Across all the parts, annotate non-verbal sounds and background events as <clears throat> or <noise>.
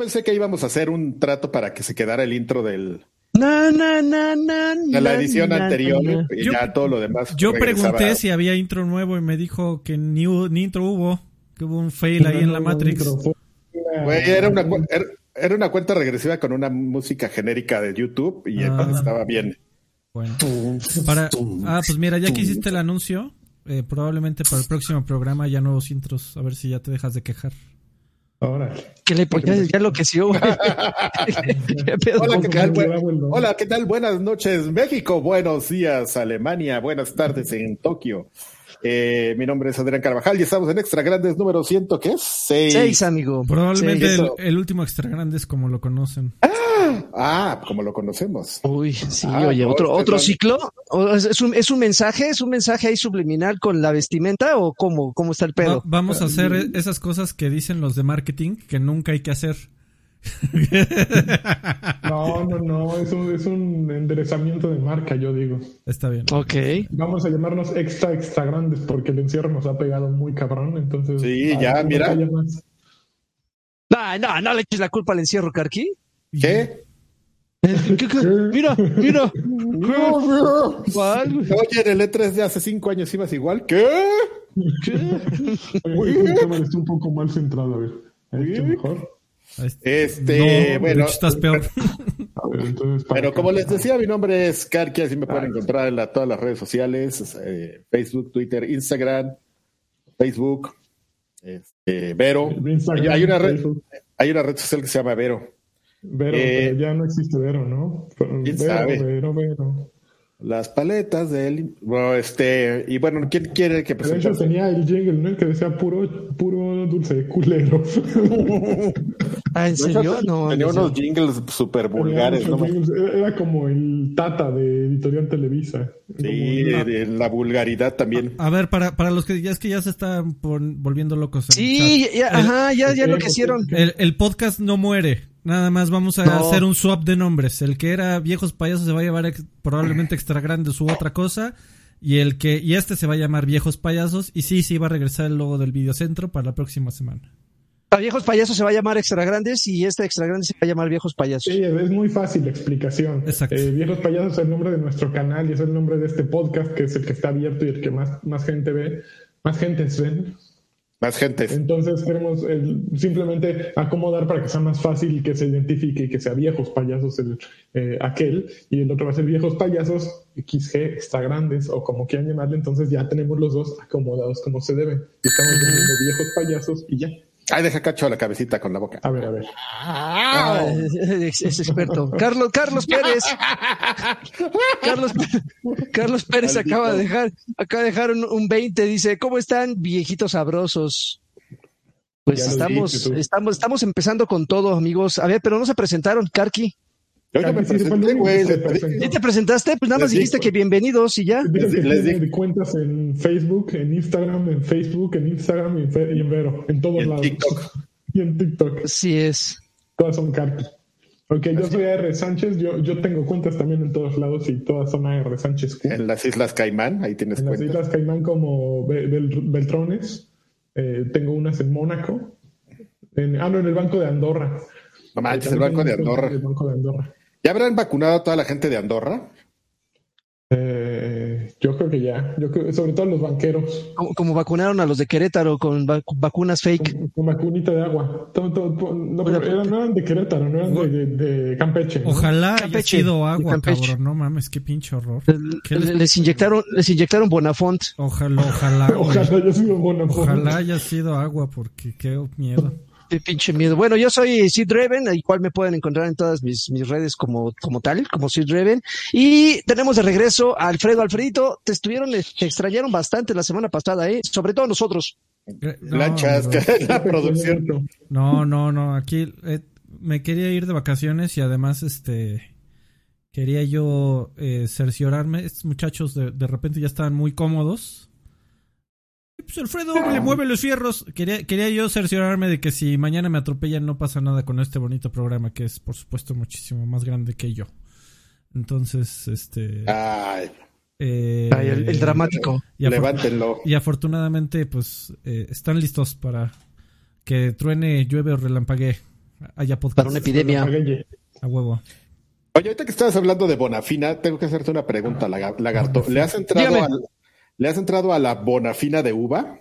Pensé que íbamos a hacer un trato para que se quedara el intro del, Na, na, na, na, de la edición na, anterior na, na. y Yo- ya todo lo demás. Yo regresaba. pregunté si había intro nuevo y me dijo que ni, ni intro hubo, que hubo un fail ahí en la Matrix. Güey, era una, era, era una cuenta regresiva con una música genérica de YouTube y Ah. entonces estaba bien. Bueno. Para, ah, pues mira, ya que hiciste el anuncio, eh, probablemente para el próximo programa ya nuevos intros, a ver si ya te dejas de quejar. Órale. Que le ya, ya enloqueció, güey. <laughs> <laughs> ¿Qué pedo Hola, ¿qué tal? Buen-. Hola, ¿qué tal? Buenas noches, México. Buenos días, Alemania. Buenas tardes en Tokio. Eh, mi nombre es Adrián Carvajal y estamos en Extra Grandes número 100, ¿qué es? Seis. Seis, amigo. Probablemente Seis. el, último extra grande es como lo conocen. Ah, como lo conocemos. Uy, sí, Ah, oye, otro, este otro ciclo. ¿O ¿Es, un, ¿Es un mensaje? ¿Es un mensaje ahí subliminal con la vestimenta o cómo, cómo está el Va- pedo? vamos a hacer e- esas cosas que dicen los de marketing que nunca hay que hacer. <laughs> No, no, no, es un, es un enderezamiento de marca, yo digo. Está bien. Ok. Vamos a llamarnos extra, extra grandes porque el encierro nos ha pegado muy cabrón, entonces... Sí, ya, no mira. No, no, no le eches la culpa al encierro, Carqui. ¿Qué? ¿Qué, qué? Mira, mira. Oye, en el E3 de hace cinco años ibas igual. ¿Qué? Oye, mi cámara está un poco mal centrada, a ver. Está mejor. Este, No, de bueno. hecho estás peor. Ver, entonces... <laughs> Pero como les decía, mi nombre es Karki, así me pueden encontrar en la- todas las redes sociales, eh, Facebook, Twitter, Instagram, Facebook, este, Vero. Instagram, hay, una red, Facebook. hay una red social que se llama Vero. Vero, Eh, pero ya no existe Vero, ¿no? Pero ¿quién Vero, sabe? Vero, Vero. Las paletas del... Bueno, este, y bueno, ¿quién quiere que De hecho presente? tenía el jingle, ¿no? Que decía puro, puro dulce de culero. <laughs> Ah, ¿en serio? No, Tenía no unos jingles super vulgares, ¿no? Era era como el Tata de Editorial Televisa. Sí, de, de la vulgaridad también. A ver, para, para los que ya es que ya se están volviendo locos. Sí, ya, ajá, ya, ya lo que hicieron. El, el podcast no muere. Nada más vamos a No. hacer un swap de nombres. El que era Viejos Payasos se va a llevar ex- probablemente Extra Grandes u otra cosa. Y el que y este se va a llamar Viejos Payasos. Y sí, sí va a regresar el logo del videocentro para la próxima semana. A Viejos Payasos se va a llamar Extra Grandes y este Extra Grande se va a llamar Viejos Payasos. Sí, es muy fácil la explicación. Exacto. Eh, Viejos Payasos es el nombre de nuestro canal y es el nombre de este podcast, que es el que está abierto y el que más, más gente ve, más gente ven. Más gente. Entonces queremos el- simplemente acomodar para que sea más fácil que se identifique y que sea viejos payasos el, eh, aquel y el otro va a ser viejos payasos XG extra grandes o como quieran llamarle. Entonces ya tenemos los dos acomodados como se debe. Estamos vendiendo viejos payasos y ya. Ay, deja cacho la cabecita con la boca. A ver, a ver. Ah, es, es experto. Carlos, Carlos Pérez. <laughs> Carlos, Carlos Pérez Maldito. acaba de dejar, acaba de dejar un, un 20, dice, ¿cómo están, viejitos sabrosos? Pues Ya estamos, estamos, estamos empezando con todo, amigos. A ver, pero no se presentaron, Karki. Yo ya me presenté, güey. les. ¿Ya te presentaste? Pues nada más Les dijiste digo. que bienvenidos y ya. Les tiene digo. cuentas en Facebook, en Instagram, en Facebook, en Instagram y en, Fe- y en Vero, en todos Y en lados. TikTok. <laughs> y en TikTok. Así es. Todas son Carqui. Ok, yo soy AR Sánchez, yo, yo tengo cuentas también en todos lados y todas son AR Sánchez Q. En las Islas Caimán, ahí tienes En las cuenta. Islas Caimán como Be- Bel- Beltrones, eh, tengo unas en Mónaco, en, ah, no, en el Banco de Andorra. No manches, Eh, el Banco de Andorra. El Banco de Andorra. ¿Ya habrán vacunado a toda la gente de Andorra? Eh, yo creo que ya, yo creo, sobre todo los banqueros, Como, como vacunaron a los de Querétaro con vac- vacunas fake. con, con vacunita de agua. Todo- todo- todo- no, pero eran, no eran de Querétaro, no eran de, de- de Campeche. ¿no? Ojalá haya sido agua, cabrón. No mames, qué pinche horror. ¿Qué les- Les inyectaron, les inyectaron Bonafont. Ojalá, ojalá. <laughs> Ojalá haya sido buena Ojalá haya sido agua porque qué miedo. Qué pinche miedo. Bueno, yo soy Sid Dreven, igual me pueden encontrar en todas mis, mis redes como, como tal, como Sid Dreven. Y tenemos de regreso a Alfredo. Alfredito, te estuvieron, te extrañaron bastante la semana pasada, ¿eh? Sobre todo nosotros. Eh, no, Lanchas, que <laughs> la producción. No, no, no. Aquí eh, me quería ir de vacaciones y además, este, quería yo eh, cerciorarme. Estos muchachos de, de repente ya estaban muy cómodos. Pues Alfredo le mueve los fierros. Quería, quería yo cerciorarme de que si mañana me atropellan no pasa nada con este bonito programa que es, por supuesto, muchísimo más grande que yo. Entonces, este. Ay, eh, Ay, el, el dramático. y levántenlo. y afortunadamente, pues, eh, están listos para que truene, llueve o relampaguee. haya podcast. Para una epidemia. A huevo. Oye, ahorita que estabas hablando de Bonafina, tengo que hacerte una pregunta, laga- Lagarto. ¿Le has entrado, Dígame. al- ¿le has entrado a la Bonafina de uva?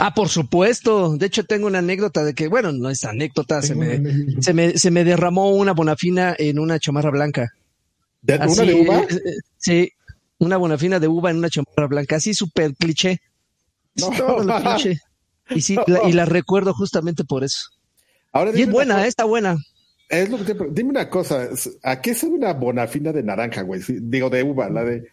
Ah, por supuesto. De hecho, tengo una anécdota de que, bueno, no es anécdota, se me, anécdota. se me, se me derramó una bonafina en una chamarra blanca. ¿De, Así, ¿Una de uva? eh, eh, sí, una bonafina de uva en una chamarra blanca, así súper cliché. No. Todo lo cliché. Y sí, <laughs> la, y la recuerdo justamente por eso. Ahora Y es buena, cosa- eh, está buena. Es lo que te Dime una cosa, ¿a qué sabe una Bonafina de naranja, güey? Digo, de uva, la de...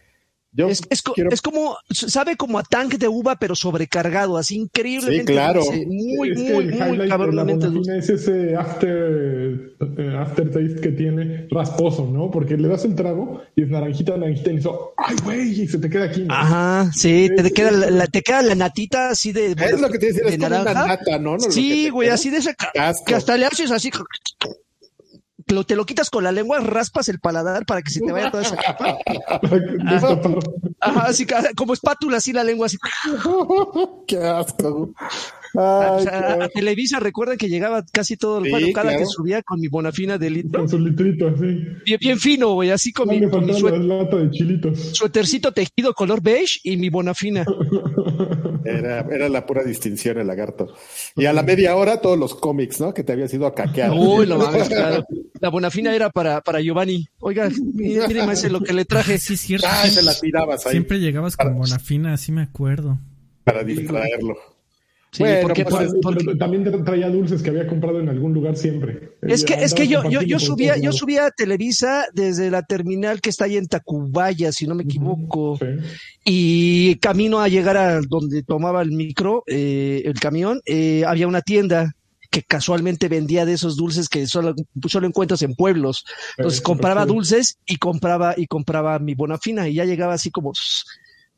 Yo Es, es, quiero- es como, sabe como a tanque de uva, pero sobrecargado, así increíblemente. Sí, claro. dulce, Muy, Es que muy, muy la cabronamente dulce. Es ese after, eh, aftertaste que tiene rasposo, ¿no? Porque le das el trago y es naranjita, naranjita y eso, ¡ay, güey! Y se te queda aquí. ¿no? Ajá, sí, te queda la, la- te queda la natita así de. Es lo que te decía, de es como una nata, ¿no? Sí, güey, así de esa. Que hasta le haces así. Lo, te lo quitas con la lengua, raspas el paladar para que se te vaya toda esa capa. <laughs> Ajá, así ca- como espátula, así la lengua así. <laughs> qué asco. O Ay, sea, qué- a Televisa recuerdan que llegaba casi todo el Sí, cada claro. que subía con mi bonafina de litro. Con su litrito así. Bien, bien fino, güey, así con No mi, con mi faltaba sué- la lata de chilitos. suétercito tejido color beige y mi bonafina. <laughs> Era, era la pura distinción el lagarto. Y a la media hora todos los cómics, ¿no? Que te habías ido a caquear. Uy, no mames, <laughs> claro. La bonafina era para, para Giovanni. Oiga, mire, mire, maese, lo que le traje. Sí, es cierto. Ah, se la tirabas ahí Siempre llegabas con Bonafina, así me acuerdo. para distraerlo. Sí, Bueno, porque, pues, por- porque- Pero también tra- traía dulces que había comprado en algún lugar siempre. es que, Andaba es que yo, yo, yo subía, yo subía a Televisa desde la terminal que está ahí en Tacubaya, si no me equivoco. Sí. Y camino a llegar a donde tomaba el micro, eh, el camión, eh, había una tienda que casualmente vendía de esos dulces que solo, solo encuentras en pueblos. Entonces Eh, compraba dulces y compraba, y compraba mi bonafina y ya llegaba así como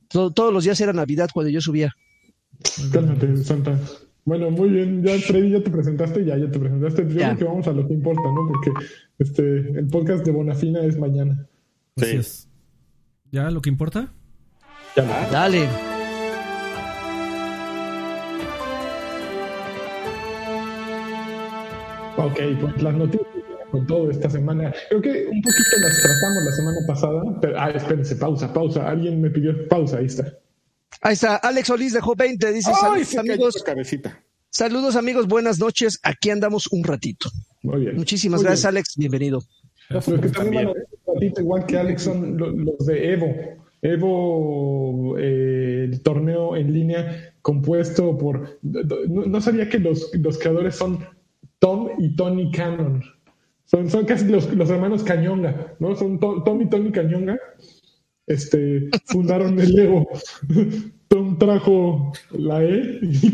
todo- todos los días era Navidad cuando yo subía. Cálmate, Santa. Bueno, muy bien. Ya, Freddy, ya te presentaste, ya, ya te presentaste. Yo Ya. creo que vamos a lo que importa, ¿no? Porque este, el podcast de Bonafina es mañana. Así Sí. es. ¿Ya lo que importa? Ya lo- Dale. Ok, pues las noticias con todo esta semana. Creo que un poquito las tratamos la semana pasada. Pero, ah, espérense, pausa, pausa. Alguien me pidió pausa, ahí está. Ahí está, Alex Solís dejó 20, dice Ay, saludos amigos, cabecita. saludos amigos, buenas noches, aquí andamos un ratito. Muy bien. Muchísimas Muy gracias bien. Alex, bienvenido. Los que también van a ver un ratito, igual que Alex, son lo- los de Evo. Evo, eh, el torneo en línea compuesto por... No, no sabía que los, los creadores son Tom y Tony Cannon. Son, son casi los, los hermanos Cañonga, ¿no? Son To- Tom y Tony Cañonga. Este, fundaron el Evo. Tom trajo la E. y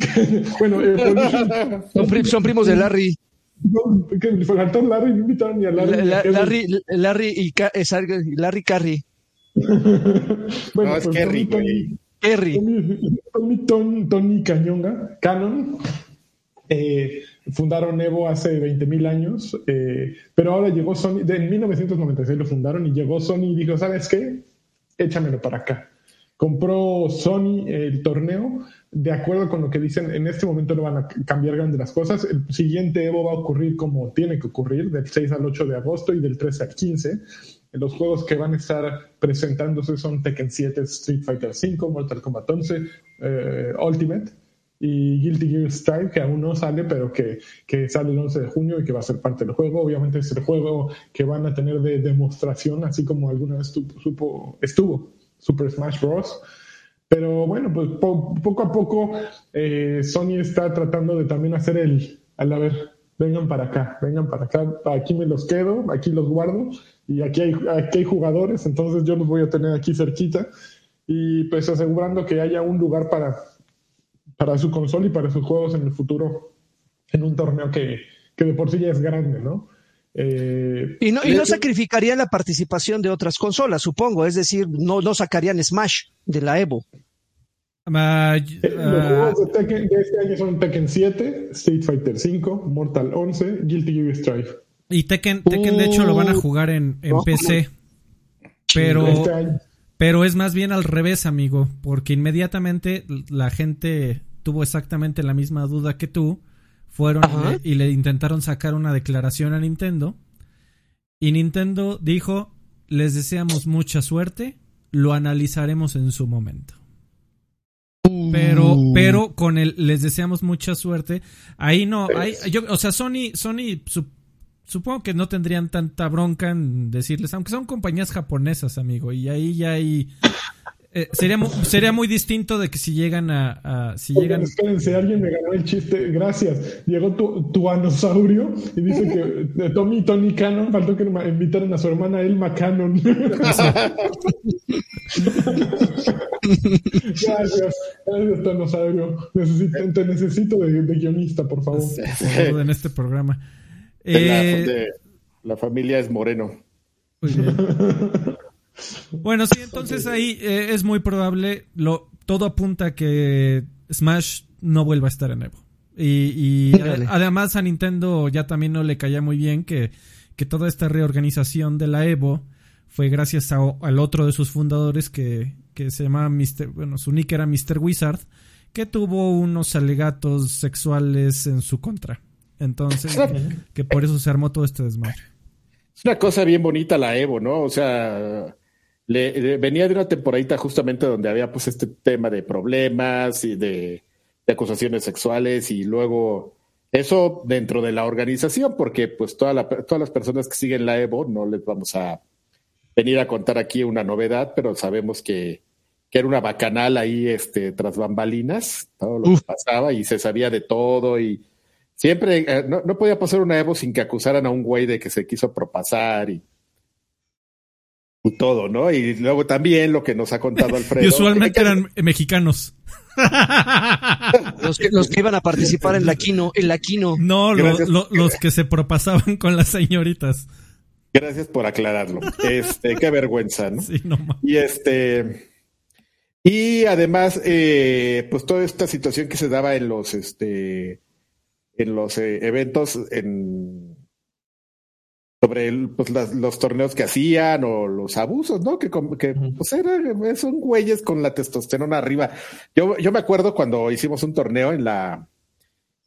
bueno, Evolution. <laughs> Son, pri- son primos de Larry. No, que faltó Larry, no invitaron ni a Larry. La- la-. Larry, Larry y Ca- es algo- Larry Carry. <laughs> Bueno, No, es pues Kerry, Tony-. Kerry. Tony, Tony, Cañonga, Canon, eh, fundaron Evo hace 20 mil años, eh, pero ahora llegó Sony, de, en 1996 lo fundaron y llegó Sony y dijo, ¿sabes qué? Échamelo para acá. Compró Sony el torneo, de acuerdo con lo que dicen, en este momento no van a cambiar grandes las cosas. El siguiente Evo va a ocurrir como tiene que ocurrir, del 6 al 8 de agosto y del 13 al 15. Los juegos que van a estar presentándose son Tekken 7, Street Fighter 5, Mortal Kombat 11, eh, Ultimate y Guilty Gear Strive, que aún no sale, pero que, que sale el 11 de junio y que va a ser parte del juego. Obviamente es el juego que van a tener de demostración, así como alguna vez estuvo Super Smash Bros. Pero bueno, pues po- poco a poco eh, Sony está tratando de también hacer el, al a ver, vengan para acá, vengan para acá, aquí me los quedo, aquí los guardo y aquí hay, aquí hay jugadores, entonces yo los voy a tener aquí cerquita y pues asegurando que haya un lugar para, para su consola y para sus juegos en el futuro en un torneo que, que de por sí ya es grande, ¿no? Eh, Y no, y no hecho- sacrificarían la participación de otras consolas, supongo. Es decir, no, no sacarían Smash de la Evo. Ah, Eh, Los juegos de, Tekken, de este año son Tekken 7, Street Fighter 5, Mortal 11, Guilty Gear Strive. y Tekken, Tekken, de hecho, lo van a jugar en, en No. PC. Pero, Este año. Pero es más bien al revés, amigo. Porque inmediatamente la gente tuvo exactamente la misma duda que tú. fueron Ajá. y le, intentaron sacar una declaración a Nintendo. Y Nintendo dijo, les deseamos mucha suerte, lo analizaremos en su momento. Pero, Uh. pero con el les deseamos mucha suerte. Ahí no, ahí, yo, o sea, Sony, Sony su- supongo que no tendrían tanta bronca en decirles, aunque son compañías japonesas, amigo, y ahí ya hay eh, sería mu- sería muy distinto de que si llegan a, a- si Oigan, llegan espérense, alguien me ganó el chiste. Gracias. Llegó tu, tu anosaurio y dice que de Tommy y Tony Cannon faltó que invitaran a su hermana Elma Cannon. <laughs> Gracias. Gracias, Tanosaurio. Necesito, te necesito de, de guionista, por favor. por favor, en este programa. De la, Eh, de- la familia es moreno. Muy bien. <laughs> Bueno, sí, entonces ahí eh, es muy probable, lo, todo apunta a que Smash no vuelva a estar en Evo. Y, y Órale. a- además a Nintendo ya también no le caía muy bien que, que toda esta reorganización de la Evo fue gracias a- al otro de sus fundadores que, que se llamaba Mr. Bueno, su nick era Mr. Wizard, que tuvo unos alegatos sexuales en su contra. Entonces, que, que por eso se armó todo este desmadre. Es una cosa bien bonita la Evo, ¿no? O sea, le, le- venía de una temporadita justamente donde había pues este tema de problemas y de, de acusaciones sexuales y luego eso dentro de la organización, porque pues toda la- todas las personas que siguen la Evo no les vamos a venir a contar aquí una novedad, pero sabemos que, que era una bacanal ahí este, tras bambalinas, todo lo Uf. que pasaba y se sabía de todo y siempre, eh, no, no podía pasar una Evo sin que acusaran a un güey de que se quiso propasar y, y todo, ¿no? Y luego también lo que nos ha contado <laughs> Alfredo. Y usualmente eran mexicanos. Los que, los que iban a participar en la Kino, en la Kino. No, lo- los que se propasaban con las señoritas. Gracias por aclararlo. Este, qué vergüenza, ¿no? Sí, no Y este. Y además, eh, pues toda esta situación que se daba en los este en los eh, eventos en sobre el, pues, las- los torneos que hacían o los abusos, ¿no? Que, que pues eran, son güeyes con la testosterona arriba. Yo, yo me acuerdo cuando hicimos un torneo en la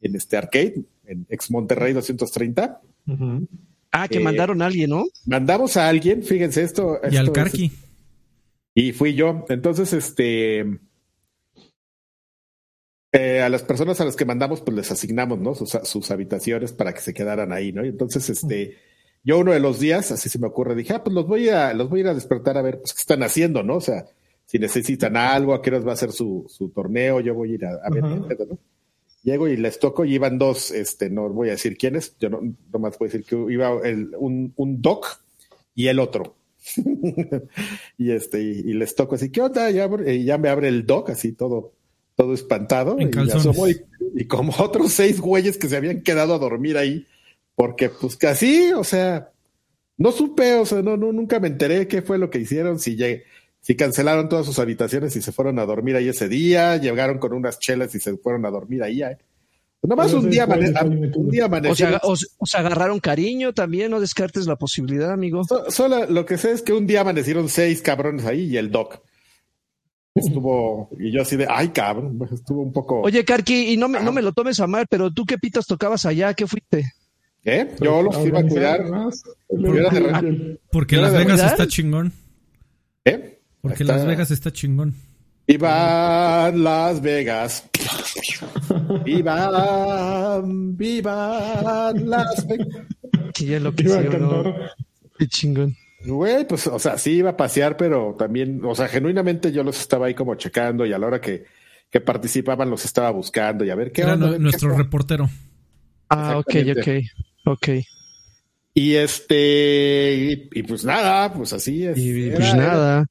en este arcade, en ex Monterrey 230. Ujú. Ah, que Eh, mandaron a alguien, ¿no? Mandamos a alguien, fíjense esto. Y al es- Carqui. y fui yo. Entonces, este. Eh, a las personas a las que mandamos, pues les asignamos, ¿no? Sus, sus habitaciones para que se quedaran ahí, ¿no? Y entonces, este. Yo uno de los días, así se me ocurre, dije, ah, pues los voy a, los voy a ir a despertar a ver, pues, qué están haciendo, ¿no? O sea, si necesitan algo, a qué horas va a ser su, su torneo, yo voy a ir a, a ver pedo, ¿no? Llego y les toco y iban dos, este, no voy a decir quiénes, yo no, nomás voy a decir que iba el- un, un doc y el otro. <laughs> y este, y, y les toco así, ¿qué onda? Ya, y ya me abre el doc, así todo, todo espantado. En y, y, y como <laughs> otros seis güeyes que se habían quedado a dormir ahí, porque pues casi, o sea, no supe, o sea, no, no, nunca me enteré qué fue lo que hicieron, si llegué, si cancelaron todas sus habitaciones y se fueron a dormir ahí ese día, llegaron con unas chelas y se fueron a dormir ahí. ¿eh? Nada más Pero un día, un día O amanecieron. sea, os, os agarraron cariño también, no descartes la posibilidad, amigo. So- Solo lo que sé es que un día amanecieron seis cabrones ahí y el doc. Estuvo, y yo así de, ay cabrón, pues, estuvo un poco. Oye, Karki, y no me, no me lo tomes a mal, pero tú qué pitas tocabas allá, ¿qué fuiste? ¿Eh? Yo los iba a cuidar. Porque Las Vegas está chingón. ¿Eh? Porque Está- Las Vegas está chingón. Viva Las Vegas. Viva, viva Las Vegas. Ya lo que sí. Qué chingón. Güey, pues, o sea, sí iba a pasear, pero también, o sea, genuinamente yo los estaba ahí como checando y a la hora que, que participaban los estaba buscando y a ver qué Era onda, nuestro qué- reportero. Ah, ok, ok, ok. Y este, y, y pues nada, pues así es. Y Era- pues era- nada.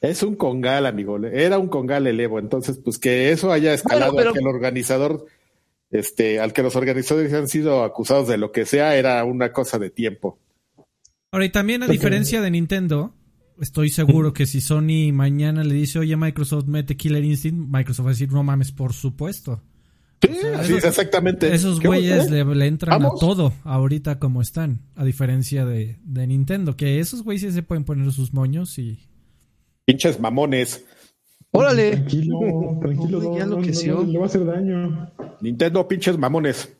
Es un congal, amigo. Era un congal el Evo. Entonces, pues que eso haya escalado Bueno, pero- que el organizador, este, al que los organizadores han sido acusados de lo que sea, era una cosa de tiempo. Ahora, y también a diferencia de Nintendo, estoy seguro que si Sony mañana le dice, oye, Microsoft mete Killer Instinct, Microsoft va a decir, no mames, por supuesto. Sí, sea, así esos- es exactamente. Esos ¿Qué güeyes eh? le, le entran Vamos. a todo ahorita como están, a diferencia de, de Nintendo, que esos güeyes sí se pueden poner sus moños y... Pinches mamones. Órale. Tranquilo, <laughs> tranquilo, no, ya no, no, le va a hacer daño. Nintendo, pinches mamones.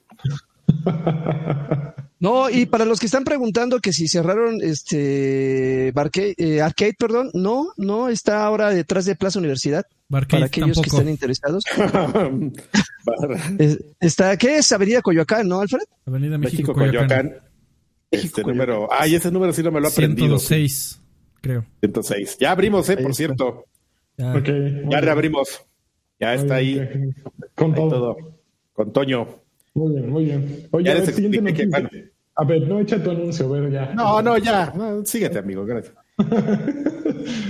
<laughs> No, y para los que están preguntando que si cerraron este Barcade, eh, Arcade, perdón, no, no, está ahora detrás de Plaza Universidad. Barcade para aquellos que estén interesados. <laughs> Es- Está, ¿qué es? Avenida Coyoacán, ¿no, Alfred? Avenida México, México, Coyoacán. Coyoacán. Este número. Ay, ese número sí no me lo he aprendido. 106, creo. 106. Ya abrimos, eh, Ahí por está. cierto. Ya. Ok, muy Ya reabrimos. Ya está ahí. Con ahí todo. todo. Con Toño. Muy bien, muy bien. Oye, Ya a ver, siguiente que, noticia. A ver, no echa tu anuncio, a ver, ya. No, no, ya. No, síguete, amigo. Gracias. <laughs>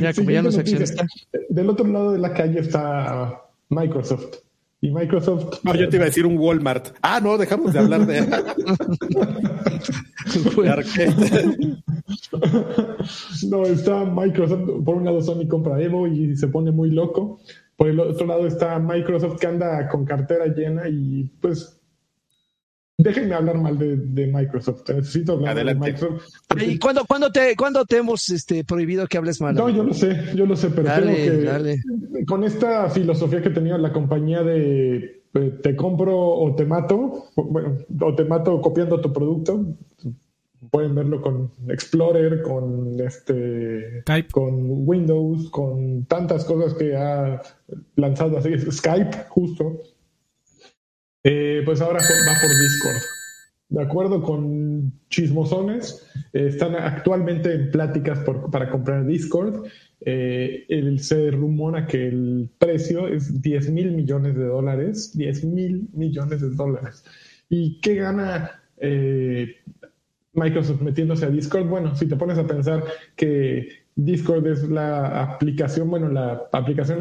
Ya, como ya no. Del otro lado de la calle está Microsoft. Y Microsoft. No, yo te iba a decir un Walmart. Ah, no, dejamos de hablar de, <laughs> no, está Microsoft. Por un lado, Sony compra Evo y se pone muy loco. Por el otro lado está Microsoft que anda con cartera llena y pues. Déjenme hablar mal de, de Microsoft. Necesito hablar Adelante. de Microsoft. porque- ¿Y cuándo, cuándo te, cuándo te hemos este, prohibido que hables mal? No, yo lo sé, yo lo sé, pero Dale, creo que dale. con esta filosofía que tenía la compañía de eh, te compro o te mato, o, bueno, o te mato copiando tu producto, pueden verlo con Explorer, con este Skype. con Windows, con tantas cosas que ha lanzado así, Skype, justo. Eh, pues ahora va por Discord. De acuerdo con chismosones, eh, están actualmente en pláticas para comprar Discord. Eh, se rumora que el precio es 10 mil millones de dólares. 10 mil millones de dólares. ¿Y qué gana Microsoft metiéndose a Discord? Bueno, si te pones a pensar que Discord es la aplicación, bueno, la aplicación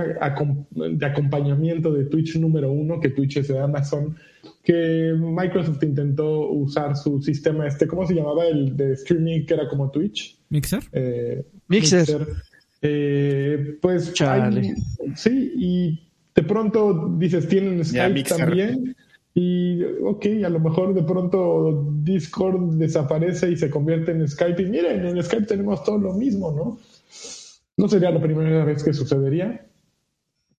de acompañamiento de Twitch número uno, que Twitch es de Amazon, que Microsoft intentó usar su sistema este, ¿cómo se llamaba? El de streaming que era como Twitch. Mixer. Eh, Mixer. Eh, pues Chale. hay- sí, y de pronto dices, tienen Skype también. Y ok, a lo mejor de pronto Discord desaparece y se convierte en Skype. Y miren, en Skype tenemos todo lo mismo, ¿no? No sería la primera vez que sucedería.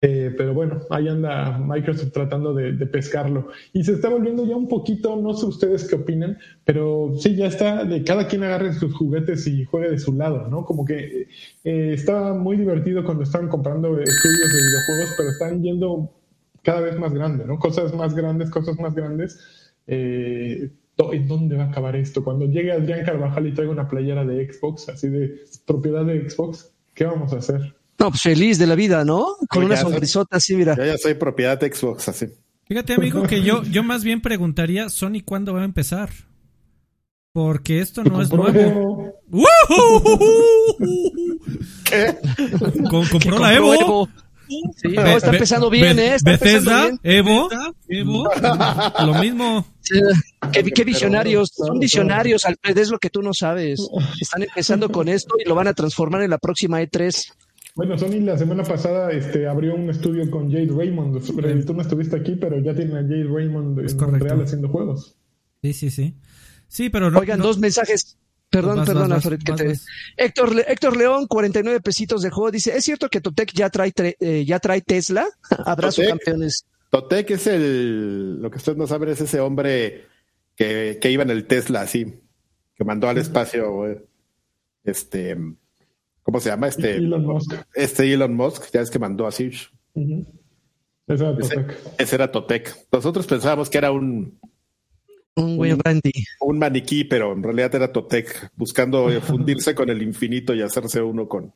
Eh, pero bueno, ahí anda Microsoft tratando de, pescarlo. Y se está volviendo ya un poquito, no sé ustedes qué opinan, pero sí, ya está de cada quien agarre sus juguetes y juegue de su lado, ¿no? Como que eh, estaba muy divertido cuando estaban comprando estudios de videojuegos, pero están yendo cada vez más grande, ¿no? Cosas más grandes, cosas más grandes. Eh, ¿En dónde va a acabar esto? Cuando llegue Adrián Carvajal y traiga una playera de Xbox, así de propiedad de Xbox, ¿qué vamos a hacer? No, pues feliz de la vida, ¿no? Con Oye, una sonrisota así, mira. Yo ya soy propiedad de Xbox, así. Fíjate, amigo, que yo, yo más bien preguntaría, Sony, ¿cuándo va a empezar? Porque esto no es nuevo. Evo. ¿Qué? Con- compró la compró Evo. Sí, no, está Be- empezando Be- bien, ¿eh? Está Bethesda, empezando Evo, Evo, lo mismo. bien. Qué, qué visionarios, son visionarios, Alfred, es lo que tú no sabes. Están empezando con esto y lo van a transformar en la próxima E E3. Bueno, Sony la semana pasada este, abrió un estudio con Jade Raymond. Tú no estuviste aquí, pero ya tienen a Jade Raymond Es en correcto. Montreal haciendo juegos. Sí, sí, sí. Sí, pero no. Oigan, no- dos mensajes. Perdón, Vas, perdón, vas, vas, Alfred, que vas, te- vas. Héctor, Le- Héctor León, 49 pesitos de juego, dice, ¿es cierto que Totec ya trae, tre- eh, ya trae Tesla? <laughs> Abrazo, Totec. campeones. Totec es el. Lo que ustedes no saben es ese hombre que, que iba en el Tesla, así. Que mandó al espacio. güey. Este. ¿Cómo se llama? Este. Elon Musk. Este Elon Musk. Ya es que mandó así. Esa era Ese, Totec. ese era Totec. Nosotros pensábamos que era un, Un güey Randy. un maniquí, pero en realidad era Totec, buscando <laughs> fundirse con el infinito y hacerse uno con,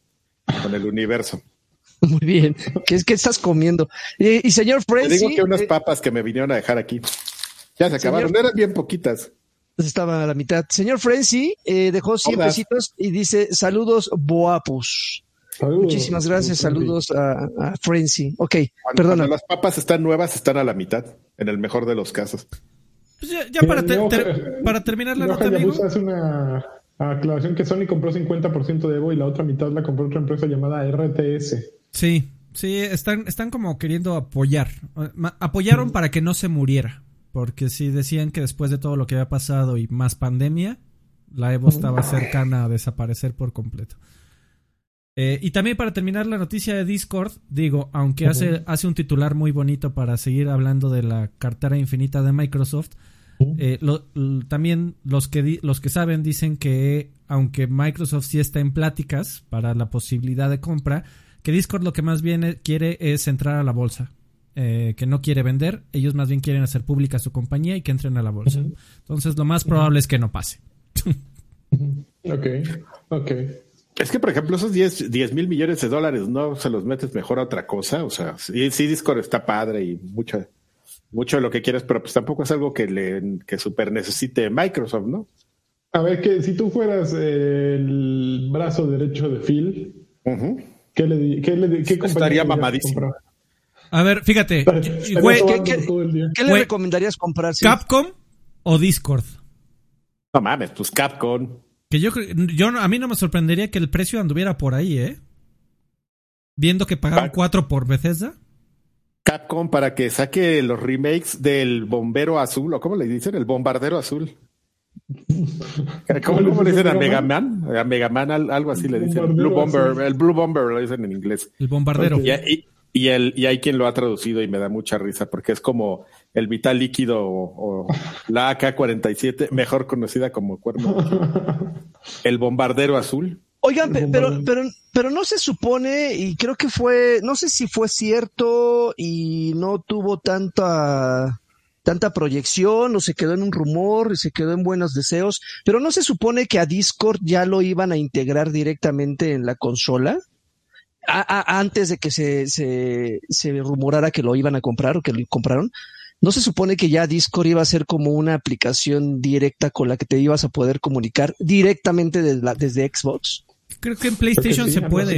con el universo. <laughs> Muy bien. ¿Qué es que estás comiendo? Y, y señor Te digo Frenzy, que unas eh, papas que me vinieron a dejar aquí. Ya se acabaron, Señor- eran bien poquitas. estaba a la mitad. Señor Frenzy eh, dejó 100 Hola. pesitos y dice, saludos, boapus. Saludos. Muchísimas gracias, saludos a, a Frenzy. Ok, Cuando, perdona. cuando las papas están nuevas, están a la mitad, en el mejor de los casos. Pues ya, para, te- Leo- ter- para terminar la Leo nota, amigo. Hayabusa hace una aclaración que Sony compró 50% de Evo y la otra mitad la compró otra empresa llamada RTS. Sí, sí, están, están como queriendo apoyar. Apoyaron para que no se muriera. Porque sí decían que después de todo lo que había pasado y más pandemia, la Evo estaba cercana a desaparecer por completo. Eh, y también para terminar la noticia de Discord, digo, aunque hace, hace un titular muy bonito para seguir hablando de la cartera infinita de Microsoft, Eh, lo- también los que, di- los que saben dicen que aunque Microsoft sí está en pláticas para la posibilidad de compra, que Discord lo que más bien eh, quiere es entrar a la bolsa. Eh, que no quiere vender, ellos más bien quieren hacer pública su compañía y que entren a la bolsa. Entonces lo más probable es que no pase. Ok, ok. Es que, por ejemplo, esos 10 mil millones de dólares no se los metes mejor a otra cosa. O sea, sí, sí Discord está padre y mucho, mucho de lo que quieres, pero pues tampoco es algo que le que super necesite Microsoft, ¿no? A ver, que si tú fueras eh, el brazo derecho de Phil. ¿qué le qué le qué Estaría mamadísimo. A ver, fíjate, güey, ¿qué- qué- todo el día. ¿Qué le Güey. recomendarías comprar? Sí. Capcom o Discord. No mames, pues Capcom. Que yo, yo no- a mí no me sorprendería que el precio anduviera por ahí, ¿eh? Viendo que pagaron Ah. 4 por Bethesda. Capcom para que saque los remakes del bombero azul, o cómo le dicen, el bombardero azul. <laughs> ¿Cómo, ¿Cuál es cómo le dicen a Mega Man? A Mega Man al- algo así le dicen. Blue Bomber, azul. el Blue Bomber lo dicen en inglés. El bombardero. Ok. Y, y, y el, y hay quien lo ha traducido y me da mucha risa porque es como el vital líquido o, o la AK-47, mejor conocida como cuerno. <laughs> El bombardero azul. Oigan, pero, pero, pero no se supone, y creo que fue, no sé si fue cierto y no tuvo tanta, tanta proyección o se quedó en un rumor y se quedó en buenos deseos, pero no se supone que a Discord ya lo iban a integrar directamente en la consola. A- a- antes de que se, se, se rumorara que lo iban a comprar o que lo compraron, ¿no se supone que ya Discord iba a ser como una aplicación directa con la que te ibas a poder comunicar directamente desde, la- desde Xbox? Creo que en PlayStation sí, se puede.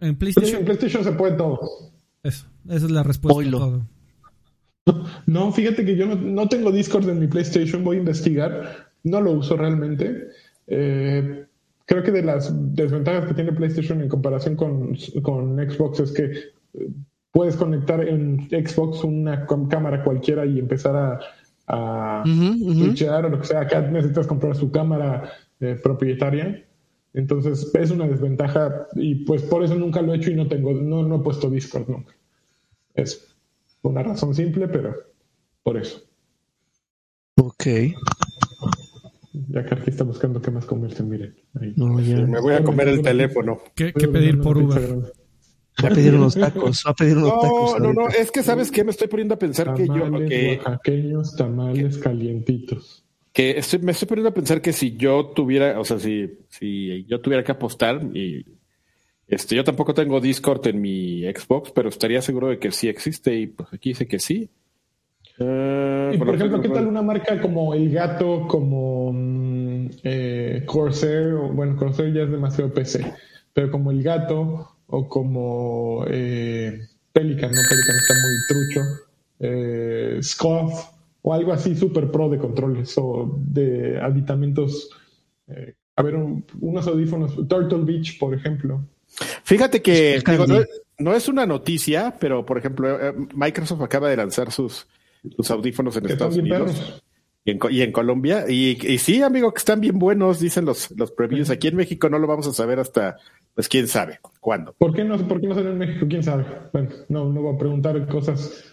En Sí, PlayStation. en PlayStation se puede todo. Eso, esa es la respuesta. a todo. No, fíjate que yo no, no tengo Discord en mi PlayStation, voy a investigar. No lo uso realmente. Eh, creo que de las desventajas que tiene PlayStation en comparación con, con Xbox es que eh, puedes conectar en Xbox una cámara cualquiera y empezar a, a o lo que sea. Acá necesitas comprar su cámara eh, propietaria. Entonces es una desventaja y pues por eso nunca lo he hecho y no tengo, no, no he puesto Discord nunca. Es una razón simple, pero por eso. Ok. Ya que aquí está buscando qué más comerse, miren. No, ya. Me voy a comer el teléfono. ¿Qué, pedir por Uber? Va a pedir unos tacos. Va a pedir unos No, tacos. no, no, ahorita. es que sabes que me estoy poniendo a pensar que yo, que, oaxaqueños, tamales calientitos. Que estoy, me estoy poniendo a pensar que si yo tuviera, o sea, si, si yo tuviera que apostar y este, yo tampoco tengo Discord en mi Xbox, pero estaría seguro de que sí existe y pues aquí dice que sí. Eh, Y por por lo ejemplo, ¿qué tal una marca como El Gato, como mm, eh, Corsair? o- Bueno, Corsair ya es demasiado PC, pero como El Gato o como eh, Pelican, no Pelican está muy trucho, eh, Scoff o algo así super pro de controles o de aditamentos. eh, a ver, un- unos audífonos, Turtle Beach, por ejemplo. Fíjate que digo, no, no es una noticia, pero por ejemplo, eh, Microsoft acaba de lanzar sus, sus audífonos en Estados Unidos. perros. Y en, Co- y en Colombia. Y, y sí, amigo, que están bien buenos, dicen los, los previews. Aquí en México no lo vamos a saber hasta, pues quién sabe, cuándo. ¿Por qué no, por qué no salen en México? ¿Quién sabe? Bueno, no, no voy a preguntar cosas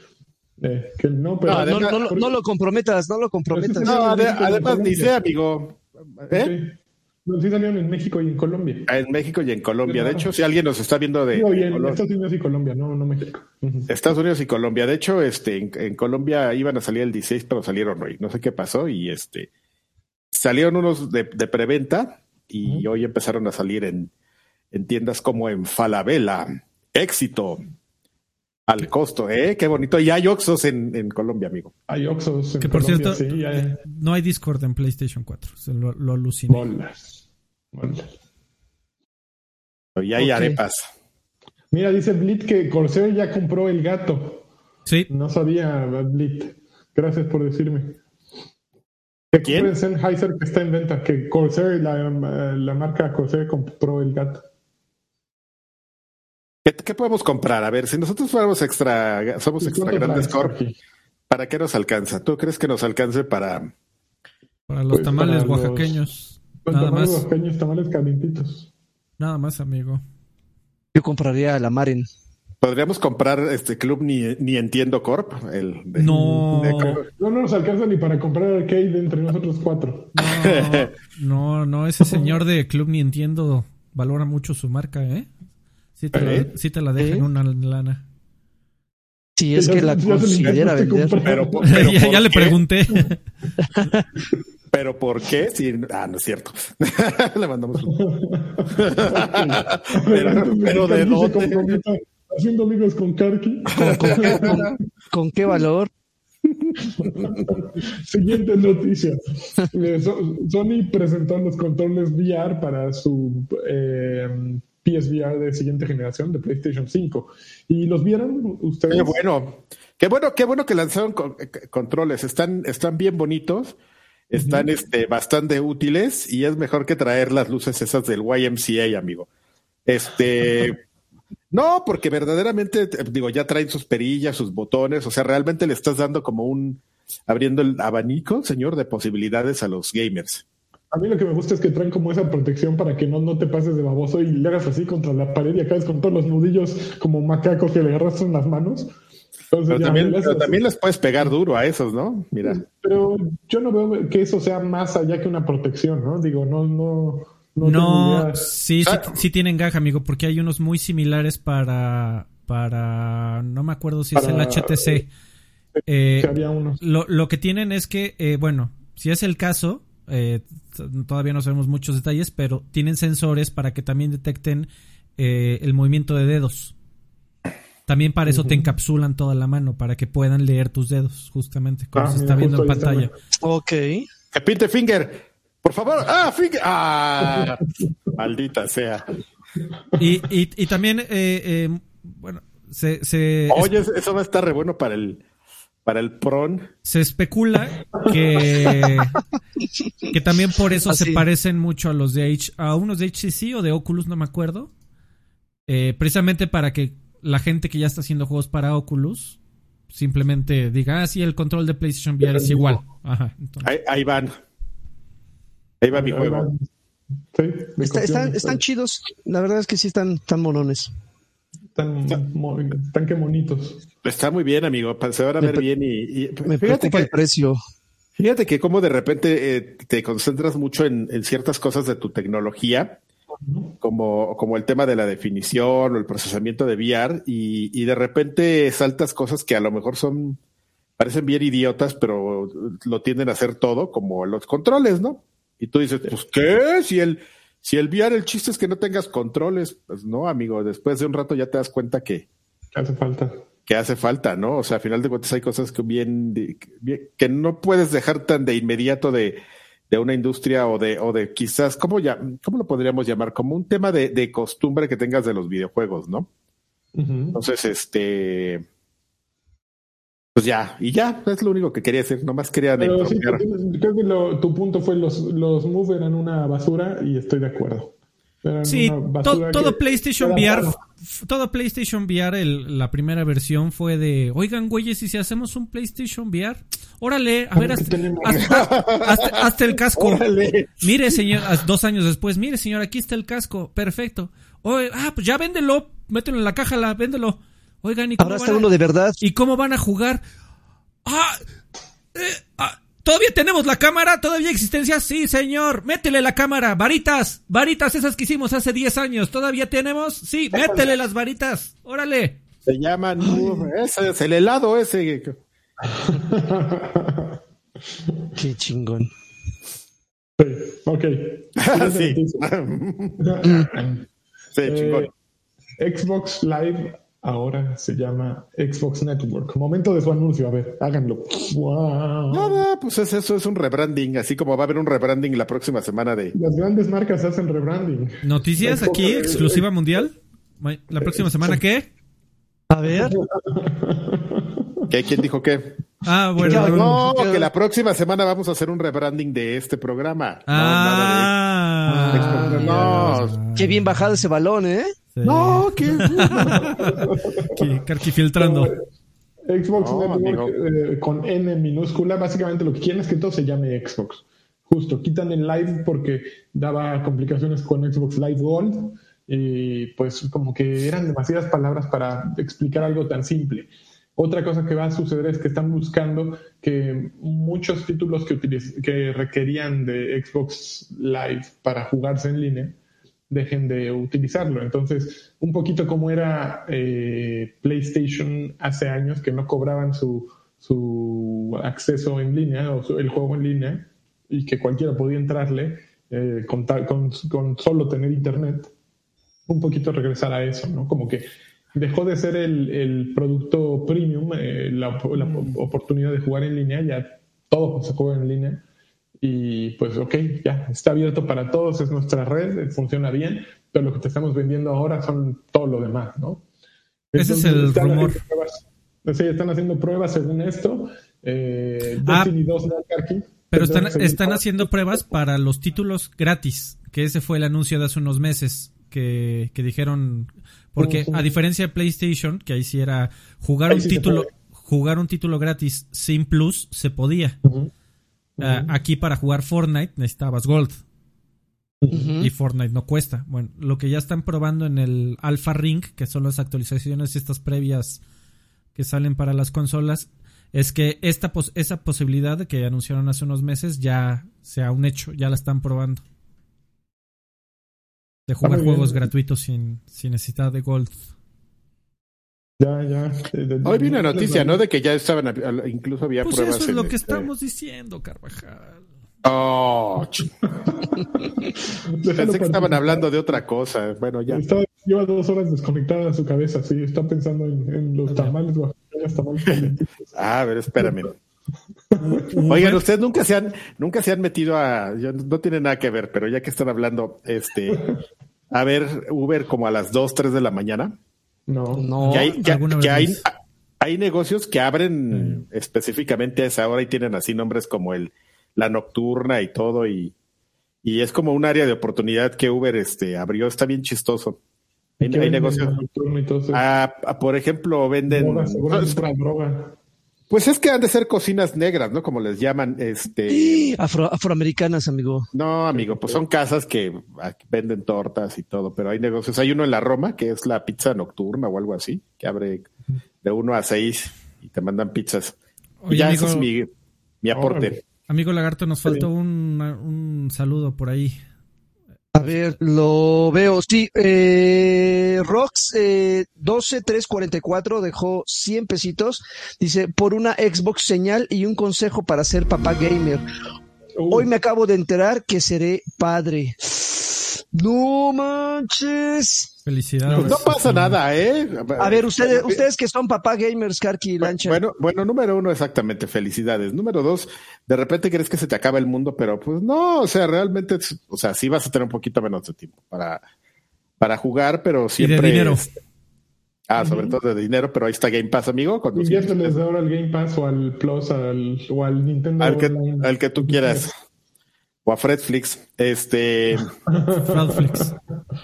eh, que no, pero... No, No, además- no, lo- no lo comprometas, no lo comprometas. No, No, ade- además ni sé, amigo. ¿Eh? Sí. No, sí salieron en México y en Colombia. En México y en Colombia. De hecho, si alguien nos está viendo de, y de en Estados Unidos y Colombia, no, no México. Estados Unidos y Colombia. De hecho, este, en, en Colombia iban a salir el 16, pero salieron hoy. No sé qué pasó. Y este salieron unos de, de preventa y hoy empezaron a salir en, en tiendas como en Falabella. Éxito. Al costo, ¿eh? Qué bonito. Y hay Oxos en, en Colombia, amigo. Hay Oxos en Que por Colombia, cierto, sí, ya hay no hay Discord en PlayStation 4. Se lo, lo aluciné. bolas. Bolas. Y hay Ok. arepas. Mira, dice Blit que Corsair ya compró el gato. Sí, No sabía, Blit. Gracias por decirme. Que ¿Quién? Sennheiser que está en venta. Que Corsair, la, la marca Corsair compró el gato. ¿Qué, qué podemos comprar? A ver, si nosotros fuéramos extra, somos ¿Y extra grandes corp? ¿para qué nos alcanza? ¿Tú crees que nos alcance para para los Pues, tamales para los- oaxaqueños. Con Nada tamales más, oaxaqueños, tamales calientitos. nada más, amigo. Yo compraría la Maren. Podríamos comprar este club ni, ni Entiendo Corp. El de- No, No, no nos alcanza ni para comprar arcade entre nosotros cuatro. no, no, no, ese señor de Club ni entiendo valora mucho su marca, ¿eh? Sí te, la, ¿Eh? sí te la deja ¿Eh? en una lana. Si es que la considera vender. Pero, <laughs> pero ya, ¿por ya le pregunté. ¿Pero por qué? Sí, ah, no es cierto. <laughs> le mandamos un... <laughs> Pero, pero ¿de dónde? Haciendo amigos con Karki. ¿Con qué, con- con qué valor? Siguiente noticia. So- Sony presentó los controles VR para su eh, PSVR de siguiente generación de PlayStation 5. ¿Y los vieron ustedes? Qué bueno. Qué bueno, qué bueno que lanzaron con- eh, controles. Están, están bien bonitos. Están este, bastante útiles y es mejor que traer las luces esas del YMCA, amigo. Este, <laughs> no, porque verdaderamente, eh, digo, ya traen sus perillas, sus botones, o sea, realmente le estás dando como un, abriendo el abanico, señor, de posibilidades a los gamers. A mí lo que me gusta es que traen como esa protección para que no, no te pases de baboso y le hagas así contra la pared y acabes con todos los nudillos como macaco que le arrastran las manos. Entonces, Pero ya, también, pero también les puedes pegar duro a esos, ¿no? Mira. Pero yo no veo que eso sea más allá que una protección, ¿no? Digo, no, no. No, No, sí, sí, Ah. sí tienen gaja, amigo, porque hay unos muy similares para, para, no me acuerdo si es el HTC. Eh, que había uno. lo, lo que tienen es que, eh, bueno, si es el caso, eh, todavía no sabemos muchos detalles, pero tienen sensores para que también detecten eh, el movimiento de dedos. También para eso te encapsulan toda la mano, para que puedan leer tus dedos, justamente, como Ah, se está viendo en pantalla. Ok. Que pinte Finger. Por favor. Ah, Finger. Ah, maldita sea. Y, y, y también, eh, eh, bueno, se, se, Oye, eso- eso va a estar re bueno para el, para el PRON. se especula que, que también por eso se Así. parecen mucho a los de H, a unos de HTC o de Oculus, no me acuerdo. Eh, precisamente para que la gente que ya está haciendo juegos para Oculus simplemente diga, ah, sí, el control de PlayStation VR es igual. Ajá. Ahí, ahí van. Ahí va mi juego. Sí, Está- están, chidos. La verdad es que sí están tan monones. Mo- están que monitos. Está muy bien, amigo. Se van a ver bien y, y- Me fíjate que, el precio. fíjate que como de repente eh, te concentras mucho en, en ciertas cosas de tu tecnología, como, como el tema de la definición o el procesamiento de VR, y, y de repente saltas cosas que a lo mejor son, parecen bien idiotas, pero lo tienden a hacer todo, como los controles, ¿no? Y tú dices, pues, ¿qué? Si el, si el VR, el chiste es que no tengas controles, pues no, amigo, después de un rato ya te das cuenta que, hace falta. que hace falta, ¿no? O sea, al final de cuentas hay cosas que bien, bien- que no puedes dejar tan de inmediato de, de una industria o de, o de quizás, ¿cómo, ya, ¿cómo lo podríamos llamar? Como un tema de, de costumbre que tengas de los videojuegos, ¿no? Entonces, este, pues ya, y ya, es lo único que quería decir, nomás quería Pero sí, creo que lo- tu punto fue los, los Move eran una basura y estoy de acuerdo. Eran Sí, una to- todo PlayStation VR, todo PlayStation VR, el- la primera versión fue de, oigan, güeyes, ¿y si hacemos un PlayStation VR? Órale, a ver, ¿Qué hasta, hasta- hasta- hasta el casco. Órale. Mire, señor, dos años después, mire, señor, aquí está el casco, perfecto. Oye, ah, pues ya véndelo, mételo en la caja, la, véndelo. Oigan, ¿y cómo, Ahora van está a, uno de verdad. ¿y cómo van a jugar? Ah, eh, ah, ¿Todavía tenemos la cámara? ¿Todavía hay existencia? Sí, señor. Métele la cámara. Varitas. Varitas esas que hicimos hace 10 años. ¿Todavía tenemos? Sí, métele las varitas. Órale. Se llaman, ese es el helado ese. <laughs> Qué chingón. Sí, ok. sí. <laughs> sí, chingón. Eh, Xbox Live ahora se llama Xbox Network. Momento de su anuncio, a ver, háganlo. Wow. Nada, pues es eso, es un rebranding, así como va a haber un rebranding la próxima semana de... Las grandes marcas hacen rebranding. Noticias Xbox, aquí, exclusiva mundial. ¿La próxima semana qué? A ver. ¿Qué? ¿Quién dijo qué? Ah, bueno. No, no. que la próxima semana vamos a hacer un rebranding de este programa. Ah. No, nada de- no. Qué bien bajado ese balón, ¿eh? Sí. No, que... <laughs> Carquifiltrando. Xbox No, Network eh, con N minúscula, básicamente lo que quieren es que todo se llame Xbox. Justo, quitan el Live porque daba complicaciones con Xbox Live Gold y pues como que eran demasiadas palabras para explicar algo tan simple. Otra cosa que va a suceder es que están buscando que muchos títulos que, que requerían de Xbox Live para jugarse en línea dejen de utilizarlo. Entonces, un poquito como era eh, PlayStation hace años que no cobraban su, su acceso en línea o el juego en línea y que cualquiera podía entrarle eh, con, con, solo tener internet, un poquito regresar a eso, ¿no? Como que dejó de ser el, producto premium, eh, la, mm. oportunidad de jugar en línea, ya todo se juega en línea. Y pues, ok, ya está abierto para todos, es nuestra red, funciona bien, pero lo que te estamos vendiendo ahora son todo lo demás, ¿no? Ese es el rumor. Sí, están haciendo pruebas según esto. Eh, ah, pero están, están haciendo pruebas para los títulos gratis, que ese fue el anuncio de hace unos meses, que, que dijeron porque a diferencia de PlayStation, que ahí sí era jugar un título, jugar un título gratis sin plus, se podía. Ah, aquí para jugar Fortnite necesitabas Gold. Y Fortnite no cuesta. Bueno, lo que ya están probando en el Alpha Ring, que son las actualizaciones estas previas que salen para las consolas, es que esta esa posibilidad que anunciaron hace unos meses ya sea un hecho, ya la están probando de jugar juegos gratuitos sin, sin necesidad de gold. Ya, ya. Hoy vi una noticia, ¿no? De que ya estaban, incluso había pues pruebas. Eso es lo que este estamos diciendo, Carvajal. Oh, <laughs> <laughs> pensé que estaban hablando de otra cosa. Bueno, ya. lleva dos horas desconectada de su cabeza, sí. Está pensando en, los tamales, tamales Ah, a ver, espérame. <laughs> Oigan, ustedes nunca se han, nunca se han metido a, no tiene nada que ver, pero ya que están hablando, este, a ver Uber como a las 2, 3 de la mañana. No, no. hay, hay, negocios que abren específicamente a esa hora y tienen así nombres como el, la nocturna y todo y, y es como un área de oportunidad que Uber este abrió, está bien chistoso. Hay, negocios. Ah, por ejemplo, venden. droga. <laughs> Pues es que han de ser cocinas negras, ¿no? Como les llaman, este... afroamericanas, amigo. No, amigo, pues son casas que venden tortas y todo, pero hay negocios. Hay uno en la Roma, que es la pizza nocturna o algo así, que abre de uno a seis y te mandan pizzas. ya ese es mi, mi aporte. Amigo Lagarto, nos faltó un, un saludo por ahí. A ver, lo veo. Sí, eh, Rox eh, 12344 dejó 100 pesitos. Dice, por una Xbox señal y un consejo para ser papá gamer. Hoy me acabo de enterar que seré padre. No manches. Felicidades. No, pasa nada, ¿eh? A ver, ustedes, ustedes que son papá gamers, Karki y Lancha. Bueno, bueno, número uno, exactamente, felicidades. Número dos, de repente crees que se te acaba el mundo, pero pues no, o sea, realmente, o sea, sí vas a tener un poquito menos de tiempo para, para jugar, pero siempre. Y de dinero. Ah, sobre todo de dinero, pero ahí está Game Pass, amigo. Inviérteles ahora al Game Pass o al Plus al, o al Nintendo. Al que, al que tú quieras. O a Fredflix. Este. Fredflix.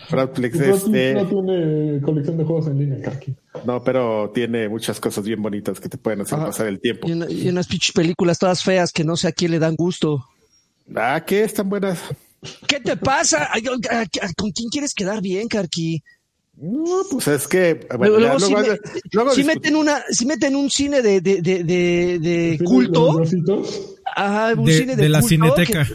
Fredflix, este. No tiene colección de juegos en línea, Kaki. No, pero tiene muchas cosas bien bonitas que te pueden hacer pasar el tiempo. Y, unas pinches películas todas feas que no sé a quién le dan gusto. Ah, ¿qué? Están buenas. ¿Qué te pasa? ¿Con quién quieres quedar bien, Karki? No, pues es que si, meten una, si meten un cine de, de, de, de, culto, ajá, un cine de, la cineteca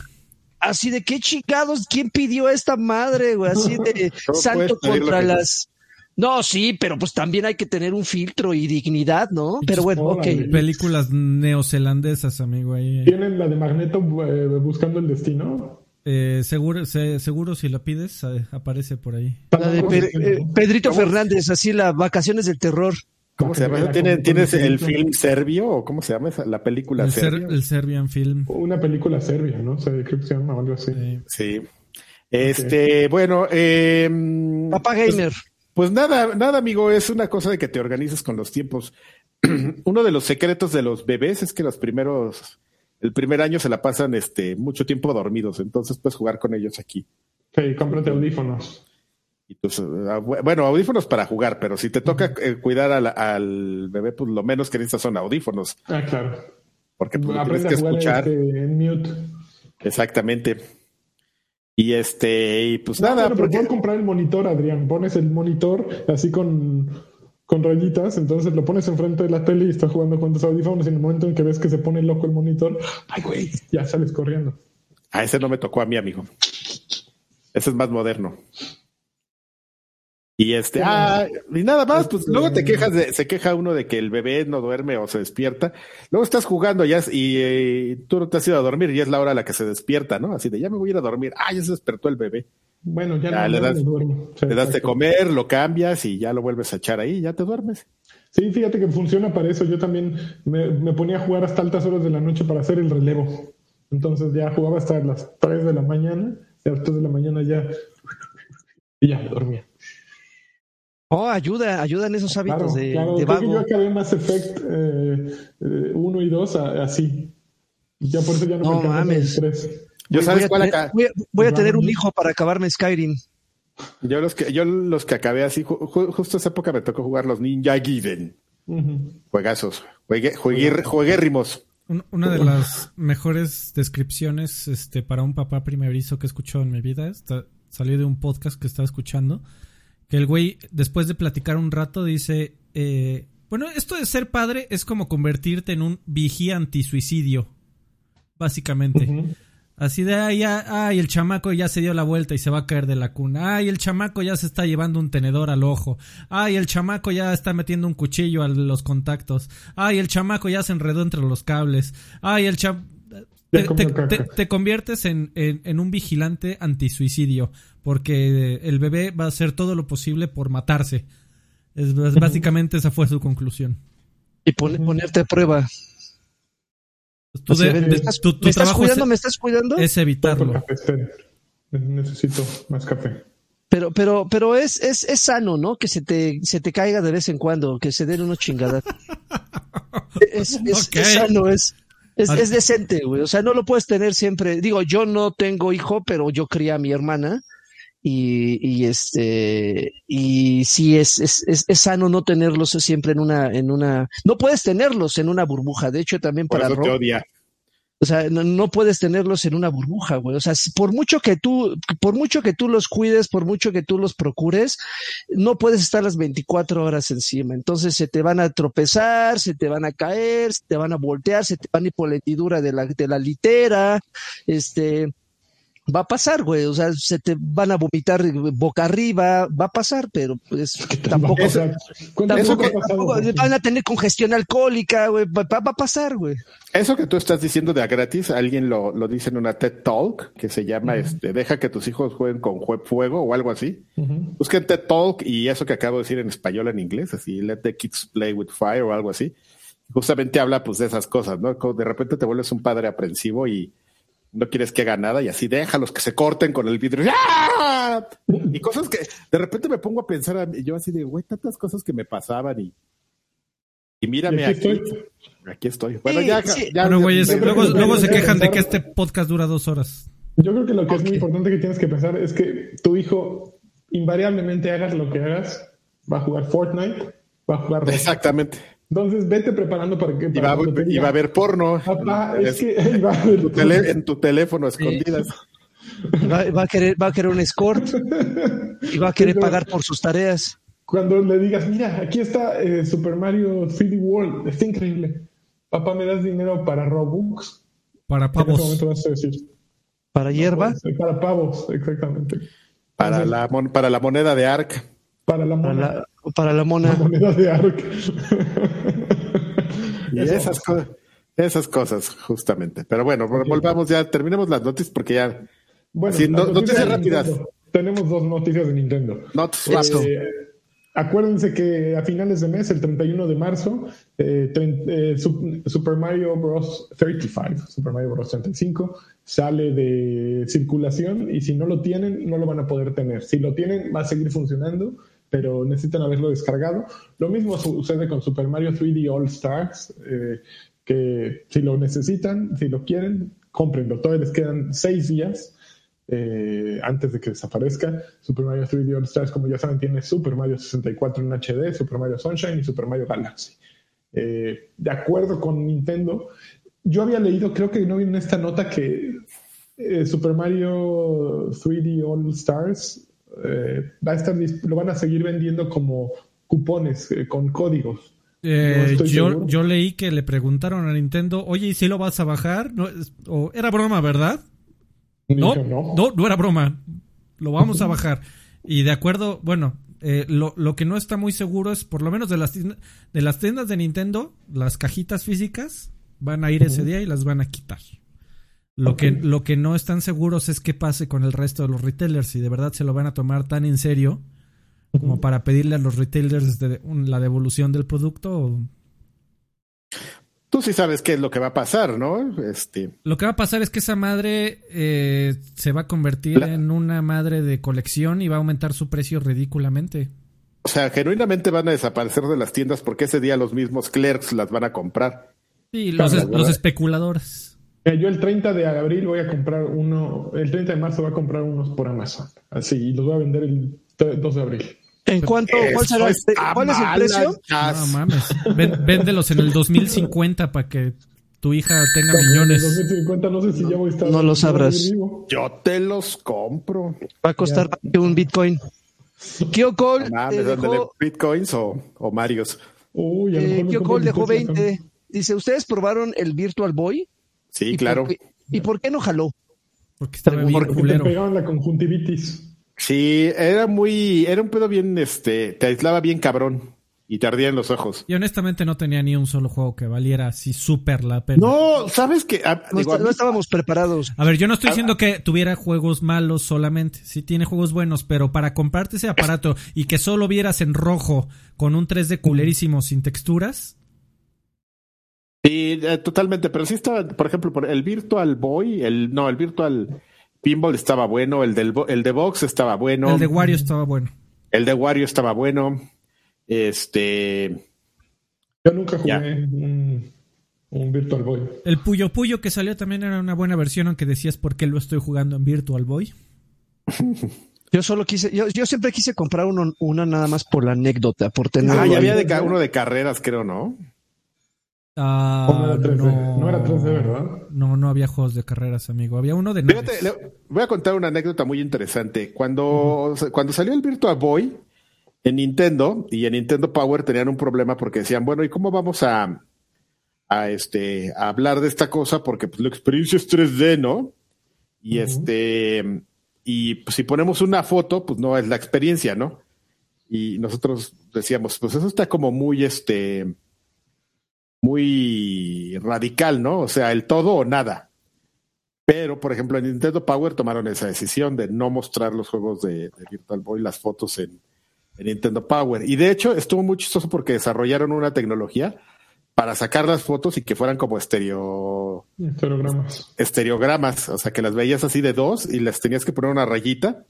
así de qué chingados, ¿quién pidió esta madre, güey? Así de <laughs> santo contra las... No, sí, pero pues también hay que tener un filtro y dignidad, ¿no? Pero bueno, ok. Películas neozelandesas, amigo. Ahí. ¿Tienen la de Magneto eh, buscando el destino? Eh, seguro, seguro si la pides, eh, aparece por ahí. La de Pedrito Fernández, así las vacaciones del terror. ¿Cómo se llama? ¿Tienes, el film serbio o cómo se llama esa, la película el serbia? el Serbian Film. Una película serbia, ¿no? O sea, creo que se llama algo así. Sí. Este, bueno, eh, Papá pues, Gamer. Pues, nada, nada, amigo, es una cosa de que te organizas con los tiempos. <clears throat> Uno de los secretos de los bebés es que los primeros, el primer año se la pasan este, mucho tiempo dormidos, entonces puedes jugar con ellos aquí. Sí, cómprate audífonos. Ah, bueno, audífonos para jugar, pero si te toca eh, cuidar al, bebé, pues lo menos que necesitas son audífonos. Ah, claro. Porque pues, tienes que escuchar. Este, en mute. Exactamente. Y este, y pues No, nada, pero porque- comprar el monitor, Adrián. Pones el monitor así con, con rayitas, entonces lo pones enfrente de la tele y estás jugando con tus audífonos. Y en el momento en que ves que se pone loco el monitor, ay, güey, ya sales corriendo. a ese no me tocó a mí, amigo. Ese es más moderno. Y este, ah, y nada más, pues Este- luego te quejas de, se queja uno de que el bebé no duerme o se despierta. Luego estás jugando ya y eh, tú no te has ido a dormir y es la hora a la que se despierta, ¿no? Así de ya me voy a ir a dormir. Ah, ya se despertó el bebé. Bueno, ya, Ya, no, le das- no duermo. Sí, Le das de comer, lo cambias y ya lo vuelves a echar ahí y ya te duermes. Sí, fíjate que funciona para eso. Yo también me, me ponía a jugar hasta altas horas de la noche para hacer el relevo. Entonces ya jugaba hasta las 3 de la mañana y a las 3 de la mañana ya, y ya me dormía. Oh, ayuda, ayudan esos hábitos Claro, de, claro. de Creo que yo acabé Mass Effect 1 y 2 así. Y ya por eso ya no, No me mames. Yo Voy- sabes voy a cuál tener- acá. voy a, voy a Pues tener un hijo para acabarme Skyrim. Yo los que, yo los que acabé así, ju- ju- justo esa época me tocó jugar los Ninja Gaiden. Ujú. Juegazos. Juegue, juegue, jueguérrimos. Un- Una de las mejores descripciones este, para un papá primerizo que he escuchado en mi vida está, salió de un podcast que estaba escuchando. Que el güey, después de platicar un rato, dice: eh, Bueno, esto de ser padre es como convertirte en un vigía antisuicidio. Básicamente. Así de, ay, ay, el chamaco ya se dio la vuelta y se va a caer de la cuna. Ay, el chamaco ya se está llevando un tenedor al ojo. Ay, el chamaco ya está metiendo un cuchillo a los contactos. Ay, el chamaco ya se enredó entre los cables. Ay, el cham... Te, comió te- caca. te- te conviertes en, en- en un vigilante antisuicidio porque el bebé va a hacer todo lo posible por matarse. Es, básicamente esa fue su conclusión. Y pon- ponerte a prueba. De- ¿me de- estás, tu- tu ¿me estás trabajo cuidando? es- ¿Me estás cuidando? es evitarlo. café. Necesito más café. Pero, pero, pero es, es, es sano, ¿no? Que se te, se te caiga de vez en cuando, que se den unos chingadas. <laughs> es, es, Ok. es sano, es, es, es decente, güey. O sea, no lo puedes tener siempre. Digo, yo no tengo hijo, pero yo crié a mi hermana. Y, y este, y sí es, es, es, es sano no tenerlos siempre en una, en una, no puedes tenerlos en una burbuja. De hecho, también Por para eso te Rob, odia. O sea, no, puedes tenerlos en una burbuja, güey. O sea, por mucho que tú, por mucho que tú los cuides, por mucho que tú los procures, no puedes estar las 24 horas encima. Entonces se te van a tropezar, se te van a caer, se te van a voltear, se te van a ir por la de la, de la litera, este, va a pasar, güey. O sea, se te van a vomitar boca arriba, va a pasar, pero pues tampoco, tampoco- van a tener congestión alcohólica, güey. Va, a pasar, güey. Eso que tú estás diciendo de a gratis, alguien lo, lo dice en una TED Talk que se llama este, Deja que tus hijos jueguen con fuego o algo así. Busquen TED Talk y eso que acabo de decir en español, en inglés, así, Let the kids play with fire o algo así. Justamente habla pues de esas cosas, ¿no? Como de repente te vuelves un padre aprensivo y no quieres que haga nada y así déjalos que se corten con el vidrio. ¡Ah! Y cosas que de repente me pongo a pensar, a mí- yo así de, güey, tantas cosas que me pasaban y, y mírame Y aquí aquí. estoy. Aquí estoy. Bueno, Sí, ya, sí. ya- Bueno, güeyes, luego, que luego se quejan de que este podcast dura dos horas. Yo creo que lo que es muy importante que tienes que pensar es que tu hijo, invariablemente hagas lo que hagas, va a jugar Fortnite, va a jugar. Exactamente. Entonces vete preparando para que Y para va, y va a haber porno Papá, en, es que <laughs> va a haber tu tele- en tu teléfono escondidas. Va, va a querer, va a querer un escort y va a querer pagar por sus tareas. Cuando le digas, mira, aquí está eh, Super Mario 3D World, está increíble. Papá, ¿me das dinero para Robux? Para En ese pavos. momento vas a decir. Para hierba, "Eh, Para pavos, exactamente. Para la, mon- para la moneda de ARC. Para la para moneda, la, para la la mona. moneda de ARC. Y esas, co- esas cosas, justamente. Pero bueno, volvamos ya, terminemos las noticias porque ya. Bueno, Sí, no- noticias de rápidas. Tenemos dos noticias de Nintendo. Not Eh, acuérdense que a finales de mes, el 31 de marzo, eh, tre- eh, Sup- Super Mario Bros. 35, Super Mario Bros. 35, sale de circulación y si no lo tienen, no lo van a poder tener. Si lo tienen, va a seguir funcionando, pero necesitan haberlo descargado. Lo mismo sucede con Super Mario 3D All Stars, eh, que si lo necesitan, si lo quieren, cómprenlo. Todavía les quedan seis días eh, antes de que desaparezca. Super Mario 3D All Stars, como ya saben, tiene Super Mario 64 en HD, Super Mario Sunshine y Super Mario Galaxy. Eh, de acuerdo con Nintendo, yo había leído, creo que no vi en esta nota que Super Mario 3D All Stars eh, va a estar, lo van a seguir vendiendo como cupones eh, con códigos. Eh, No yo, yo leí que le preguntaron a Nintendo, oye, ¿y si lo vas a bajar? No, o, era broma, ¿verdad? No, no, no era broma. Lo vamos a bajar. Y de acuerdo, bueno, eh, lo, lo que no está muy seguro es, por lo menos de las, tiendas, de las tiendas de Nintendo, las cajitas físicas van a ir ese día y las van a quitar. Lo, que, lo que no están seguros es qué pase con el resto de los retailers, si de verdad se lo van a tomar tan en serio como para pedirle a los retailers de- la devolución del producto. o- Tú sí sabes qué es lo que va a pasar, ¿no? Este, Lo que va a pasar es que esa madre eh, se va a convertir La- en una madre de colección y va a aumentar su precio ridículamente. o sea, genuinamente van a desaparecer de las tiendas porque ese día los mismos clerks las van a comprar. Sí, los, los especuladores. Yo el 30 de abril voy a comprar uno, el 30 de marzo voy a comprar unos por Amazon. Así, y los voy a vender el 3 2 de abril. ¿En cuánto? ¿Cuál, será el, ¿cuál es el precio? No mames. Véndelos en el 2050 para que tu hija tenga En millones. 2050 no sé si ya voy a estar. no lo sabrás. Yo te los compro. Va a costar un Bitcoin. Kyo Cole No mames, dejó, bitcoins o, o Marios. Uy, a lo eh, Cole dejó Tesla, 20. Dice, ¿ustedes probaron el Virtual Boy? Sí, ¿Y claro. por qué- ¿Y por qué no jaló? Porque estaba bien Porque te pegaban la conjuntivitis. Sí, era muy, era un pedo bien, este, te aislaba bien cabrón y te ardían los ojos. Y honestamente no tenía ni un solo juego que valiera así súper la pena. No, ¿sabes qué? Ah, No, digo, estábamos preparados. A ver, yo no estoy diciendo que tuviera juegos malos solamente. Sí tiene juegos buenos, pero para comprarte ese aparato y que solo vieras en rojo con un 3D culerísimo sin texturas, Sí, eh, totalmente, pero sí estaba, por ejemplo, por el Virtual Boy, el no, el Virtual Pinball estaba bueno, el del bo- el de Box estaba bueno, el de Wario estaba bueno. el de Wario estaba bueno. Este, Yo nunca jugué un, un Virtual Boy. El Puyo Puyo que salió también era una buena versión, aunque decías por qué lo estoy jugando en Virtual Boy. <laughs> Yo solo quise, yo, yo siempre quise comprar uno, una nada más por la anécdota, por tener. ah, ya había de uno de carreras, creo, ¿no? Ah, ¿O no era 3D? no, No era 3D, ¿verdad? No, no había juegos de carreras, amigo. Había uno de naves. Fíjate, le- voy a contar una anécdota muy interesante. Cuando, cuando salió el Virtual Boy en Nintendo y en Nintendo Power tenían un problema porque decían, bueno, ¿y cómo vamos a, a este a hablar de esta cosa? Porque pues, la experiencia es 3D, ¿no? Y este y pues, si ponemos una foto, pues no es la experiencia, ¿no? Y nosotros decíamos, pues eso está como muy este muy radical, ¿no? O sea, el todo o nada. Pero, por ejemplo, en Nintendo Power tomaron esa decisión de no mostrar los juegos de, de Virtual Boy, las fotos en, en Nintendo Power. Y de hecho, estuvo muy chistoso porque desarrollaron una tecnología para sacar las fotos y que fueran como estereo, Estereogramas. estereogramas. O sea, que las veías así de dos y las tenías que poner una rayita.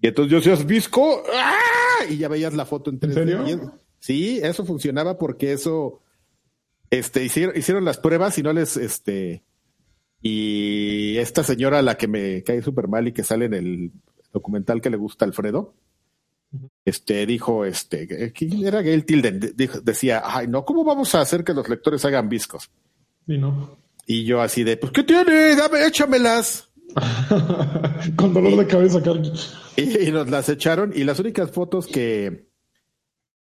Y entonces yo decías, visco, ¡ah! y ya veías la foto en 3D. serio? Y es- Sí, eso funcionaba porque eso, este, hicieron, hicieron las pruebas y no les, este, y esta señora la que me cae súper mal y que sale en el documental que le gusta a Alfredo, este, dijo, este, ¿quién era Gail Tilden? Dijo- decía, ay, no, ¿cómo vamos a hacer que los lectores hagan viscos? Y no. Y yo así de, pues, ¿qué tiene? Dame, échamelas. <laughs> Con dolor de cabeza, Carlos. Y, y nos las echaron y las únicas fotos que,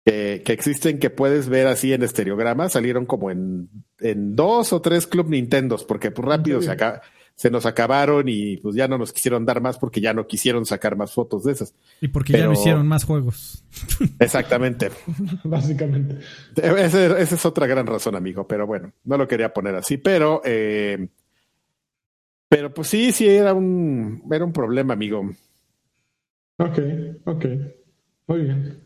que, que existen que puedes ver así en estereograma salieron como en, en dos o tres Club Nintendos porque pues rápido se, serio? aca- se nos acabaron y pues ya no nos quisieron dar más porque ya no quisieron sacar más fotos de esas. Y porque ya no hicieron más juegos. <laughs> Exactamente. Básicamente. Ese- esa es otra gran razón, amigo, pero bueno, no lo quería poner así, pero... eh, pero pues sí, sí, era un, era un problema, amigo. Ok, ok. Muy bien.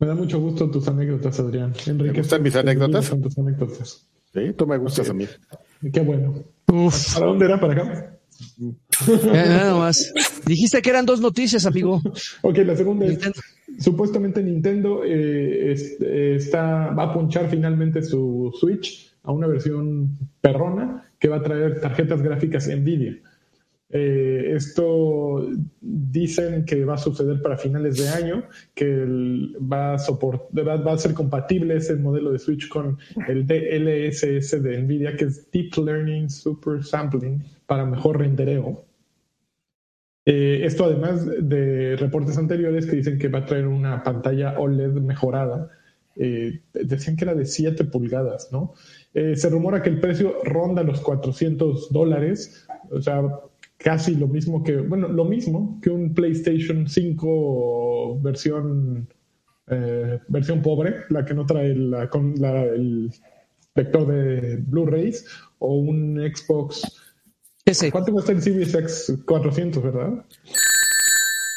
Me da mucho gusto tus anécdotas, Adrián. Enrique, gustan mis anécdotas? Tus anécdotas. Sí, tú me gustas a mí. Qué bueno. Uf, ¿Para dónde era? ¿Para acá? ya nada más. Dijiste que eran dos noticias, amigo. Ok, la segunda es, Nintendo. supuestamente Nintendo eh, es- eh, está, va a ponchar finalmente su Switch a una versión perrona que va a traer tarjetas gráficas NVIDIA. Eh, esto dicen que va a suceder para finales de año, que va, a soport- va, a ser compatible ese modelo de Switch con el DLSS de NVIDIA, que es Deep Learning Super Sampling para mejor rendereo. Eh, esto además de reportes anteriores que dicen que va a traer una pantalla OLED mejorada. Eh, decían que era de 7 pulgadas, ¿no? Se rumora que el precio ronda los 400 dólares, o sea, casi lo mismo que, bueno, lo mismo que un PlayStation 5 versión, versión pobre, la que no trae la, con la, el lector de Blu-rays, o un Xbox ¿Cuánto cuesta el Series X 400, verdad?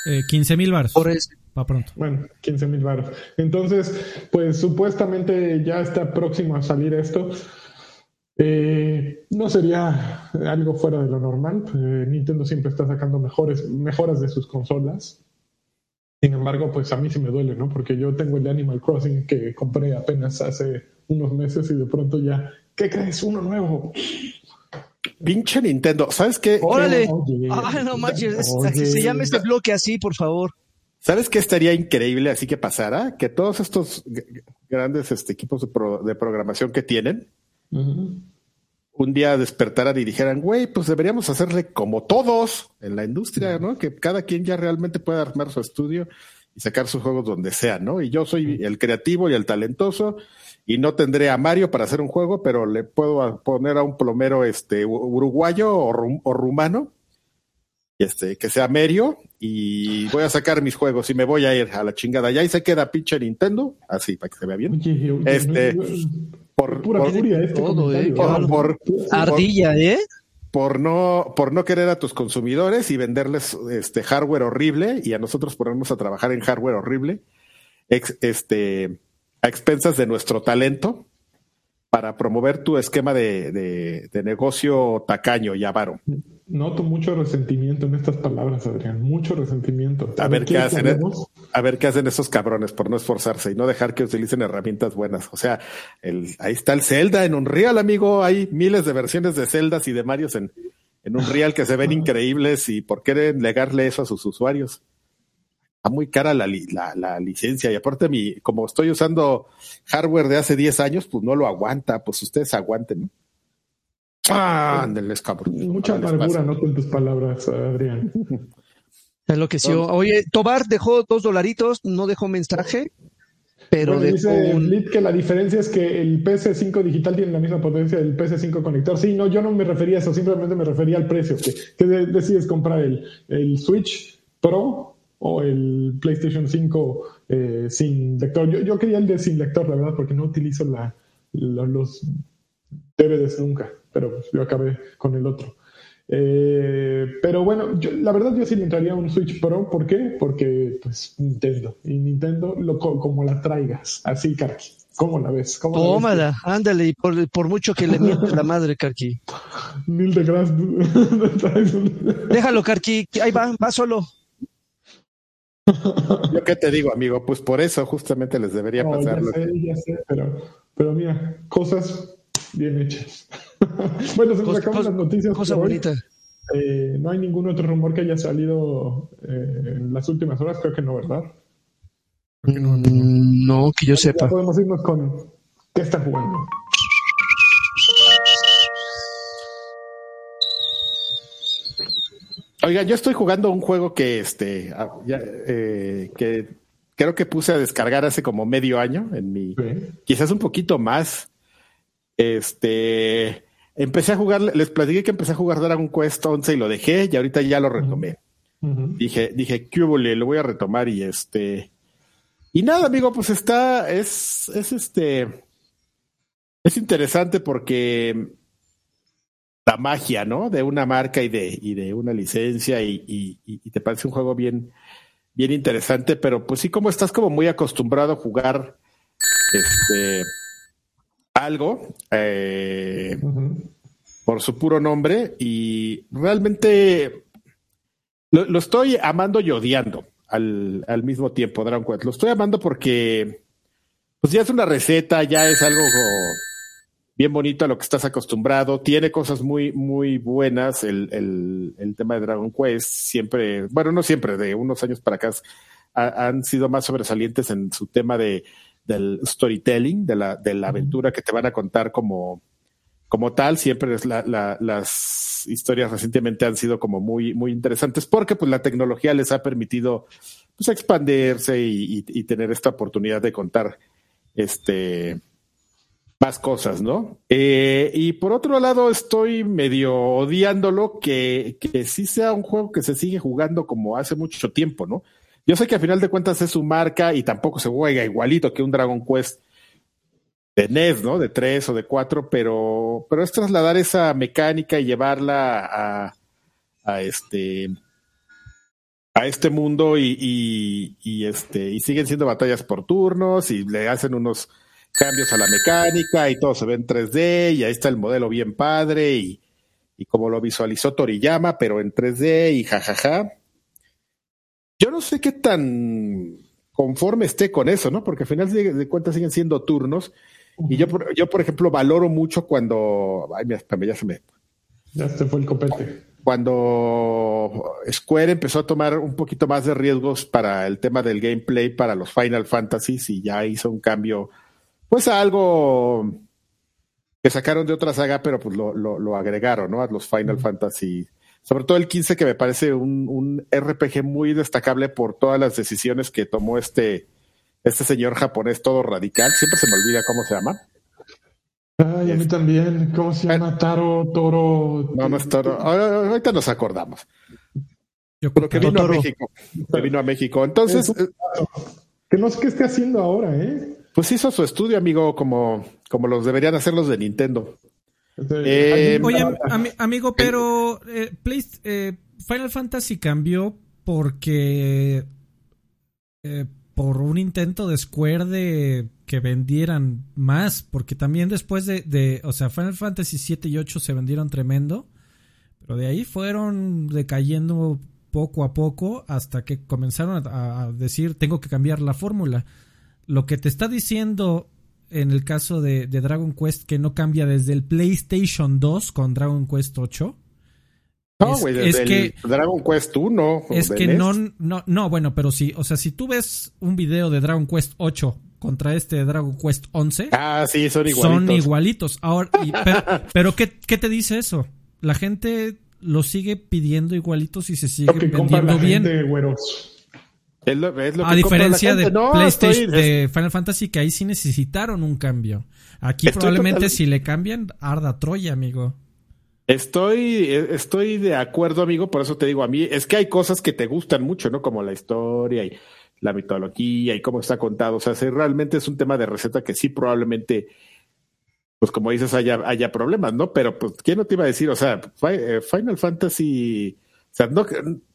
Eh, 15 mil baros. Por eso. Para pronto. Bueno, 15 mil baros. Entonces, pues supuestamente ya está próximo a salir esto. Eh, no sería algo fuera de lo normal. Eh, Nintendo siempre está sacando mejores, mejoras de sus consolas. Sin embargo, pues a mí sí me duele, ¿no? Porque yo tengo el Animal Crossing que compré apenas hace unos meses y de pronto ya, ¿qué crees? Uno nuevo. Pinche Nintendo, ¿sabes qué? Órale. Ay, no manches, se llama este bloque así, por favor. ¿Sabes qué estaría increíble así que pasara? Que todos estos grandes este, equipos de, programación que tienen, un día despertaran y dijeran, güey, pues deberíamos hacerle como todos en la industria, ¿no? Que cada quien ya realmente pueda armar su estudio y sacar sus juegos donde sea, ¿no? Y yo soy el creativo y el talentoso y no tendré a Mario para hacer un juego, pero le puedo poner a un plomero este uruguayo o, rumano este que sea Merio y voy a sacar mis juegos y me voy a ir a la chingada. Ya ahí se queda pinche Nintendo, así para que se vea bien. este por pura furia este todo, eh, por, ardilla, ¿eh? Por no, por no querer a tus consumidores y venderles este hardware horrible y a nosotros ponernos a trabajar en hardware horrible. este a expensas de nuestro talento para promover tu esquema de, negocio tacaño y avaro. Noto mucho resentimiento en estas palabras, Adrián, mucho resentimiento. A, ver qué hacen, eh, a ver qué hacen esos cabrones por no esforzarse y no dejar que utilicen herramientas buenas. O sea, el, ahí está el Zelda en Unreal, amigo. Hay miles de versiones de Zeldas y de Marios en, en Unreal que se ven <laughs> increíbles y por qué negarle eso a sus usuarios está muy cara la, la, licencia y aparte mi, como estoy usando hardware de hace 10 años, pues no lo aguanta, pues ustedes aguanten, ¿no? Ah, cabrón. Mucha amargura, no con tus palabras, Adrián. Es lo que sí. Oye, Tobar dejó dos dolaritos, no dejó mensaje, pero dice que la diferencia es que el PS5 digital tiene la misma potencia del PS5 conector. Sí, no, yo no me refería a eso, simplemente me refería al precio. Que, que decides comprar el, el Switch Pro o el PlayStation 5 eh, sin lector. Yo, yo, quería el de sin lector, la verdad, porque no utilizo la, los DVDs nunca, pero pues, yo acabé con el otro. Eh, pero bueno, yo, la verdad yo sí le entraría a un Switch Pro. ¿Por qué? Porque pues Nintendo. Y Nintendo lo, como la traigas. Así, Karki. ¿Cómo la ves? ¿Cómo Tómala, ándale, y por, por, mucho que le miente la madre, Karki. Mil de gracias. <laughs> Déjalo, Karki, ahí va, va solo. Yo qué te digo, amigo, pues por eso justamente les debería pasar. Ya sé, ya sé, pero, pero mira, cosas bien hechas. <laughs> bueno, se nos acaban las noticias. Cosa bonita. Eh, no hay ningún otro rumor que haya salido eh, en las últimas horas, creo que no, ¿verdad? no, mm, no, que yo sepa. podemos irnos con qué está jugando. Oiga, yo estoy jugando un juego que este ah, eh, que creo que puse a descargar hace como medio año en mi quizás un poquito más. Este empecé a jugar, les platiqué que empecé a jugar Dragon Quest 11 y lo dejé y ahorita ya lo retomé. Dije, dije, ¿qué Lo voy a retomar y este y nada, amigo, pues está es es este es interesante porque la magia, ¿no? De una marca y de, y de una licencia y, y, te parece un juego bien, bien interesante, pero pues sí, como estás como muy acostumbrado a jugar este algo eh, por su puro nombre y realmente lo, estoy amando y odiando al, al mismo tiempo, Dragon Quest. Lo estoy amando porque pues ya es una receta, ya es algo bien bonito a lo que estás acostumbrado. Tiene cosas muy, muy buenas. El, el, el tema de Dragon Quest siempre, bueno, no siempre, de unos años para acá han sido más sobresalientes en su tema de, del storytelling, de la, de la aventura que te van a contar como, como tal, siempre es la, la, las historias recientemente han sido como muy, muy interesantes porque pues la tecnología les ha permitido pues expandirse y, y, y tener esta oportunidad de contar este más cosas, ¿no? Eh, y por otro lado, estoy medio odiándolo que, que sí sea un juego que se sigue jugando como hace mucho tiempo, ¿no? Yo sé que a final de cuentas es su marca y tampoco se juega igualito que un Dragon Quest de NES, ¿no? De tres o de cuatro, pero, pero es trasladar esa mecánica y llevarla a, este a este mundo y, y, este y siguen siendo batallas por turnos y le hacen unos cambios a la mecánica y todo se ve en 3D y ahí está el modelo bien padre y, y como lo visualizó Toriyama, pero en 3D y jajaja. Yo no sé qué tan conforme esté con eso, ¿no? Porque al final de cuentas siguen siendo turnos. Y yo, yo, por ejemplo, valoro mucho cuando. Ay, ya se me. Ya se fue el copete cuando Square empezó a tomar un poquito más de riesgos para el tema del gameplay para los Final Fantasies y ya hizo un cambio, pues a algo que sacaron de otra saga, pero pues lo, lo, lo agregaron, ¿no? A los Final Fantasy. Sobre todo el 15, que me parece un, un, RPG muy destacable por todas las decisiones que tomó este, este señor japonés todo radical. Siempre se me olvida cómo se llama. Ay, a mí también. ¿Cómo se llama? Taro, Toro. No, no es Toro. Ahorita nos acordamos. Yo creo que vino a México. Que vino a México. Entonces. Eh, que no sé qué esté haciendo ahora, ¿eh? Pues hizo su estudio, amigo, como, como los deberían hacer los de Nintendo. Eh, Oye, am amigo, pero eh, eh, Final Fantasy cambió porque por un intento de Square de que vendieran más, porque también después de, de, o sea, Final Fantasy 7 y 8 se vendieron tremendo, pero de ahí fueron decayendo poco a poco hasta que comenzaron a, a decir tengo que cambiar la fórmula. Lo que te está diciendo en el caso de, de, Dragon Quest que no cambia desde el PlayStation 2 con Dragon Quest 8 no, güey, es, es que Dragon Quest 1. Es que no, no, no, bueno, pero sí, o sea, si tú ves un video de Dragon Quest 8 contra este Dragon Quest 11. Ah, sí, son igualitos. Son igualitos. Ahora, y, <laughs> pero, pero ¿qué, ¿qué, te dice eso? La gente lo sigue pidiendo igualitos y se sigue vendiendo bien. Gente, es lo, es lo a diferencia de no, PlayStation, estoy... de Final Fantasy, que ahí sí necesitaron un cambio. Aquí probablemente total... si le cambian, arda Troya, amigo. Estoy, estoy de acuerdo, amigo, por eso te digo a mí, es que hay cosas que te gustan mucho, ¿no? Como la historia y la mitología y cómo está contado. O sea, si realmente es un tema de receta que sí probablemente, pues como dices, haya, haya problemas, ¿no? Pero pues, ¿quién no te iba a decir? O sea, eh, Final Fantasy, o sea, no,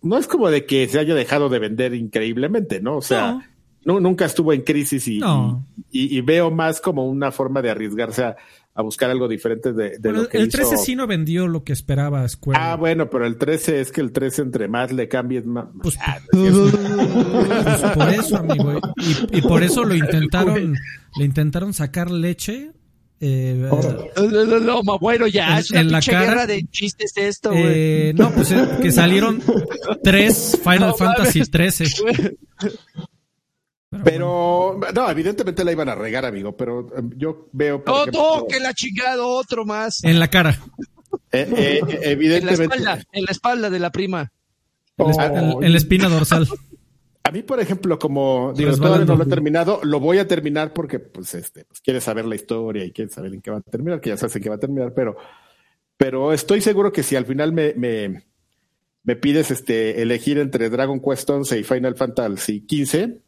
no es como de que se haya dejado de vender increíblemente, ¿no? O sea, no. No, nunca estuvo en crisis y, no. y, y, veo más como una forma de arriesgarse a, a buscar algo diferente de, de pero lo que el hizo. 13 sí no vendió lo que esperaba Square. Ah, bueno, pero el 13 es que el 13 entre más le cambies más. Pues, ah, <laughs> pues por eso, amigo. Y, y, por eso lo <laughs> intentaron, le intentaron sacar leche. Eh, no, no, no, bueno, ya, en, es una en la cara guerra de chistes esto, eh, no, pues eh, que salieron tres Final Fantasy 13. Pero, <laughs> pero bueno. no, evidentemente la iban a regar, amigo, pero um, yo veo. Por no, ejemplo, no, que la chingado, otro más. En la cara. Eh, eh, evidentemente. En la, espalda, en la espalda de la prima. Oh, en, en, la espina dorsal. <laughs> A mí, por ejemplo, como digo, todavía no lo he terminado, lo voy a terminar porque, pues, este, pues, quieres saber la historia y quieres saber en qué va a terminar, que ya sabes en qué va a terminar, pero, pero estoy seguro que si al final me, me, me pides este, elegir entre Dragon Quest 11 y Final Fantasy 15,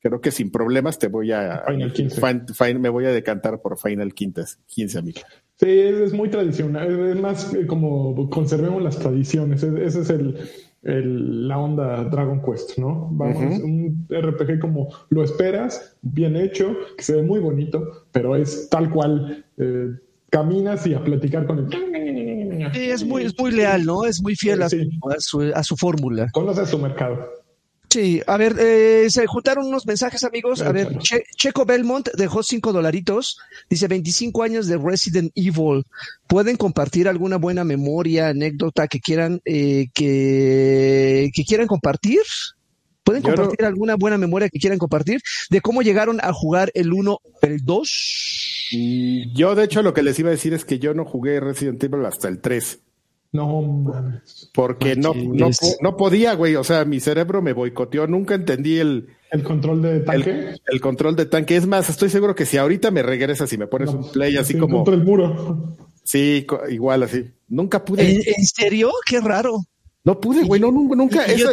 creo que sin problemas te voy a Final 15. Fin, fin, me voy a decantar por Final 15, 15 amigo. Sí, es muy tradicional, es más como conservemos las tradiciones, ese es el, el, la onda Dragon Quest, ¿no? Vamos, uh -huh. un RPG como lo esperas, bien hecho, que se ve muy bonito, pero es tal cual, eh, caminas y a platicar con el... Sí, es muy, es muy leal, ¿no? Es muy fiel sí. a, su, a su fórmula. Conoce su mercado. Sí, a ver, eh, se juntaron unos mensajes, amigos. A ver, che Checo Belmont dejó cinco dolaritos. Dice 25 años de Resident Evil. ¿Pueden compartir alguna buena memoria, anécdota que quieran, eh, que, que quieran compartir? ¿Pueden compartir no... alguna buena memoria que quieran compartir de cómo llegaron a jugar el 1, el 2? Y yo, de hecho, lo que les iba a decir es que yo no jugué Resident Evil hasta el 3. No mames. Porque no, no, no podía, güey. O sea, mi cerebro me boicoteó. Nunca entendí el, ¿El control de tanque? el, el control de tanque. Es más, estoy seguro que si ahorita me regresas y me pones No, un play así sí, como. Contra el muro. Sí, igual así. Nunca pude. ¿En, en serio? Qué raro. No pude, güey. No, nunca. es,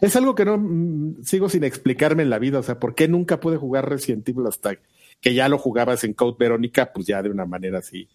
es algo que no mm, sigo sin explicarme en la vida. O sea, ¿por qué nunca pude jugar Resident Evil hasta que ya lo jugabas en Code Verónica? Pues ya de una manera así.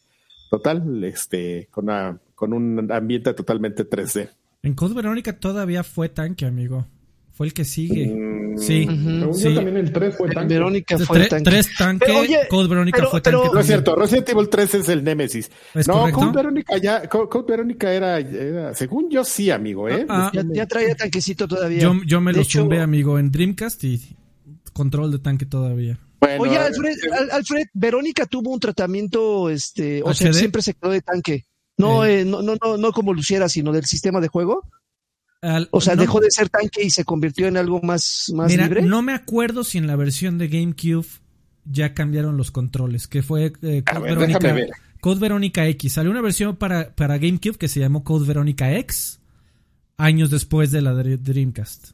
Total, este, con, una, con un ambiente totalmente 3D. En Code Verónica todavía fue tanque, amigo. Fue el que sigue. Mm, Sí. Según Sí. yo también el 3 fue tanque. Verónica fue el tanque. Tres tanque, Pero, oye, Code Verónica pero- fue pero- tanque. No es cierto, Resident Evil 3 es el Némesis. ¿Es no, correcto? Code Verónica ya, Co- Code Verónica era, era- según yo sí, amigo, ¿eh? Ah, Ya, ya traía tanquecito todavía. Yo, yo me De lo hecho- zumbé, amigo, en Dreamcast y control de tanque todavía. Bueno, Oye, Alfred, Al- Alfred, Verónica tuvo un tratamiento, este, o sea, siempre se quedó de tanque. No, Eh. eh, no, no, no, no como Luciera, sino del sistema de juego. Al- O sea, no- dejó de ser tanque y se convirtió en algo más, más Mira, libre. no me acuerdo si en la versión de GameCube ya cambiaron los controles, que fue eh, Code, ver, Verónica. Code Verónica X. Salió una versión para, para GameCube que se llamó Code Verónica X años después de la de Dreamcast.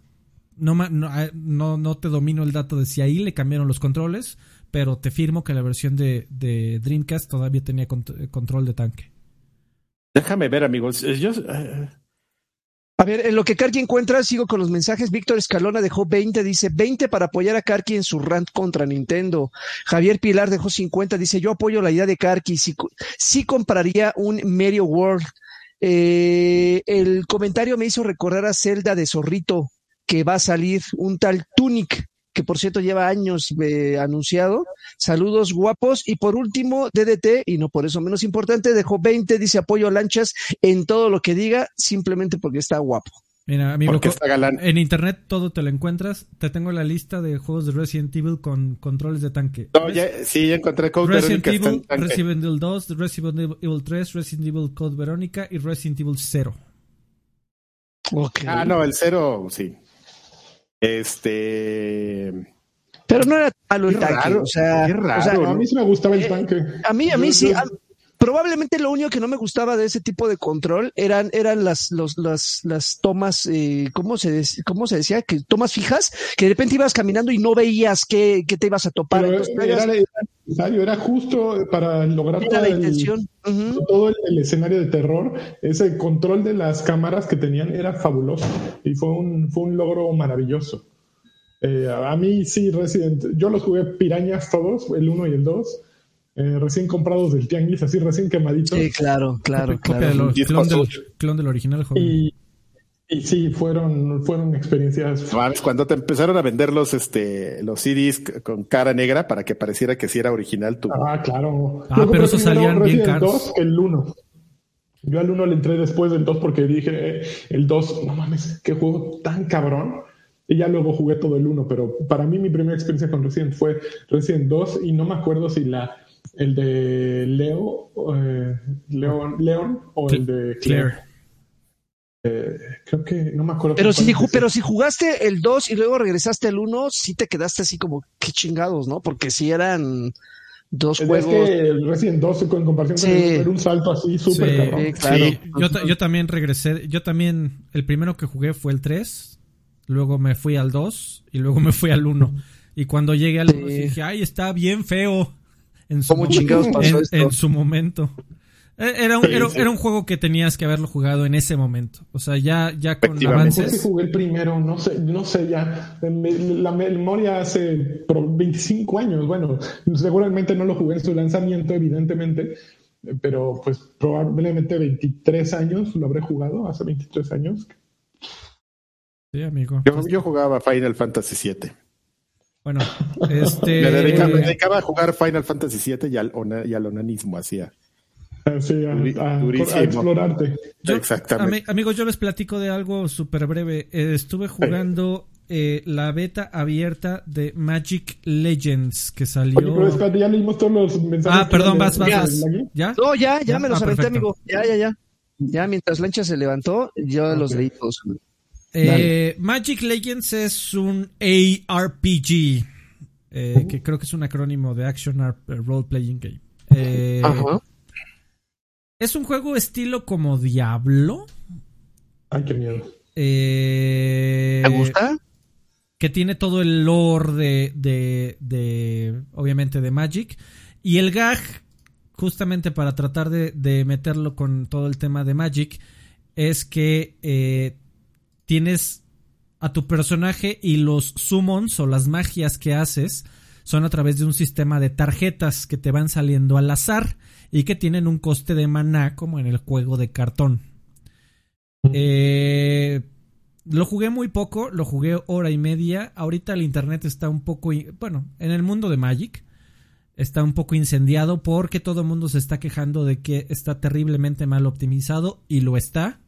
No, ah, no, no te domino el dato de si ahí le cambiaron los controles, pero te firmo que la versión de, de Dreamcast todavía tenía cont- eh, control de tanque. Déjame ver, amigos. Eh, Yo, eh, A ver, en lo que Karki encuentra, sigo con los mensajes. Víctor Escalona dejó 20, dice 20 para apoyar a Karki en su rant contra Nintendo. Javier Pilar dejó 50, dice yo apoyo la idea de Karki, sí, co- sí compraría un Mario World. Eh, el comentario me hizo recordar a Zelda de Zorrito, que va a salir un tal Tunic, que por cierto lleva años eh, anunciado. Saludos guapos. Y por último, DDT, y no por eso menos importante, dejó 20, dice apoyo a lanchas en todo lo que diga, simplemente porque está guapo. Mira, amigo, está galán. en internet todo te lo encuentras. Te tengo la lista de juegos de Resident Evil con controles de tanque. No, ya, sí, ya encontré Code Resident Verónica. está en Evil, tanque. Resident Evil 2, Resident Evil 3, Resident Evil Code Verónica y Resident Evil 0. Ah, no, el cero, sí. Este. Pero no era malo el Qué tanque. raro, o sea, qué raro, o sea, No, a mí sí me gustaba el Eh, tanque. a mí, a mí Yo- sí. yo- a- probablemente lo único que no me gustaba de ese tipo de control eran, eran las, los, las, las tomas, eh, ¿cómo se, cómo se decía? Que tomas fijas, que de repente ibas caminando y no veías qué, qué te ibas a topar. Entonces, era, era necesario, era justo para lograr todo la el, intención. Todo el, el escenario de terror. Ese control de las cámaras que tenían era fabuloso y fue un, fue un logro maravilloso. Eh, a mí sí, Resident, yo los jugué pirañas todos, el 1 y el 2, eh, recién comprados del tianguis, así recién quemaditos. Sí, claro, claro, claro. del or- Disco clon, del, azul. clon del original, joven. Y, y sí, fueron, fueron experiencias. Cuando te empezaron a vender los, este, los CDs con cara negra para que pareciera que sí era original tu. Ah, claro. Ah, Yo pero esos salían bien Resident caros. 2 que el 1. Yo al 1 le entré después del 2 porque dije, eh, el 2, no mames, qué juego tan cabrón. Y ya luego jugué todo el 1, pero para mí mi primera experiencia con Resident fue Resident 2 y no me acuerdo si la el de Leo, eh, Leon, Leon o el de Claire. Claire. Eh, creo que no me acuerdo. Pero con si, pero si jugaste el 2 y luego regresaste al 1, sí te quedaste así como, qué chingados, ¿no? Porque si eran dos Es juegos. que el Resident 2 en comparación con Sí. el 1 era un salto así súper Sí, cabrón. Sí, claro. Sí, yo, yo también regresé. Yo también, el primero que jugué fue el 3. Luego me fui al 2 y luego me fui al 1. Y cuando llegué al 1 Sí. dije, ay, está bien feo. En su, ¿Cómo momen- chingados pasó en, esto? en su momento. Eh, Era un, Sí, era, sí. era un juego que tenías que haberlo jugado en ese momento. O sea, ya, ya con Efectivamente. Sé que avances. jugué el primero, no sé, no sé ya. La memoria hace pro- 25 años. Bueno, seguramente no lo jugué en su lanzamiento, evidentemente, pero pues probablemente 23 años lo habré jugado, hace 23 años. Sí, amigo. Yo, yo jugaba Final Fantasy VII. Bueno, <laughs> este. Me dedicaba, me dedicaba a jugar Final Fantasy VII y al, ona- y al onanismo hacía. Así, a, Duri- a- explorarte. Yo- Exactamente. ami- amigos, yo les platico de algo súper breve. Eh, estuve jugando eh, la beta abierta de Magic Legends que salió. Oye, pero espérate, ya leímos todos los mensajes. ah, perdón, vas, vas, Ya, vas. ¿Ya? No, ya, ya Ah, me los ah, aventé, perfecto. amigo. Ya, ya, ya. Ya mientras Lancha se levantó, yo los Ok. leí todos. Eh, Magic Legends es un ARPG. eh, que creo que es un acrónimo de Action Role Playing Game. Eh, Ajá. es un juego estilo como Diablo. Ay, qué miedo. eh, ¿Te gusta? que tiene todo el lore de, de, de, obviamente, de Magic. Y el gag, justamente para tratar de, de meterlo con todo el tema de Magic, es que eh, tienes a tu personaje y los summons o las magias que haces son a través de un sistema de tarjetas que te van saliendo al azar y que tienen un coste de maná como en el juego de cartón. Eh, lo jugué muy poco, lo jugué hora y media. Ahorita el internet está un poco, bueno, en el mundo de Magic está un poco incendiado porque todo el mundo se está quejando de que está terriblemente mal optimizado y lo está.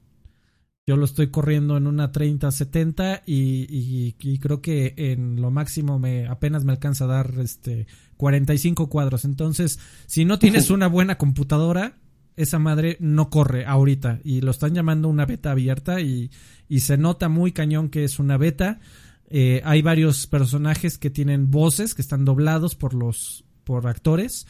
Yo lo estoy corriendo en una 30-70 y, y, y, creo que en lo máximo me apenas me alcanza a dar este 45 cuadros. Entonces, si no tienes <laughs> una buena computadora, esa madre no corre ahorita y lo están llamando una beta abierta y, y se nota muy cañón que es una beta. Eh, hay varios personajes que tienen voces que están doblados por los por actores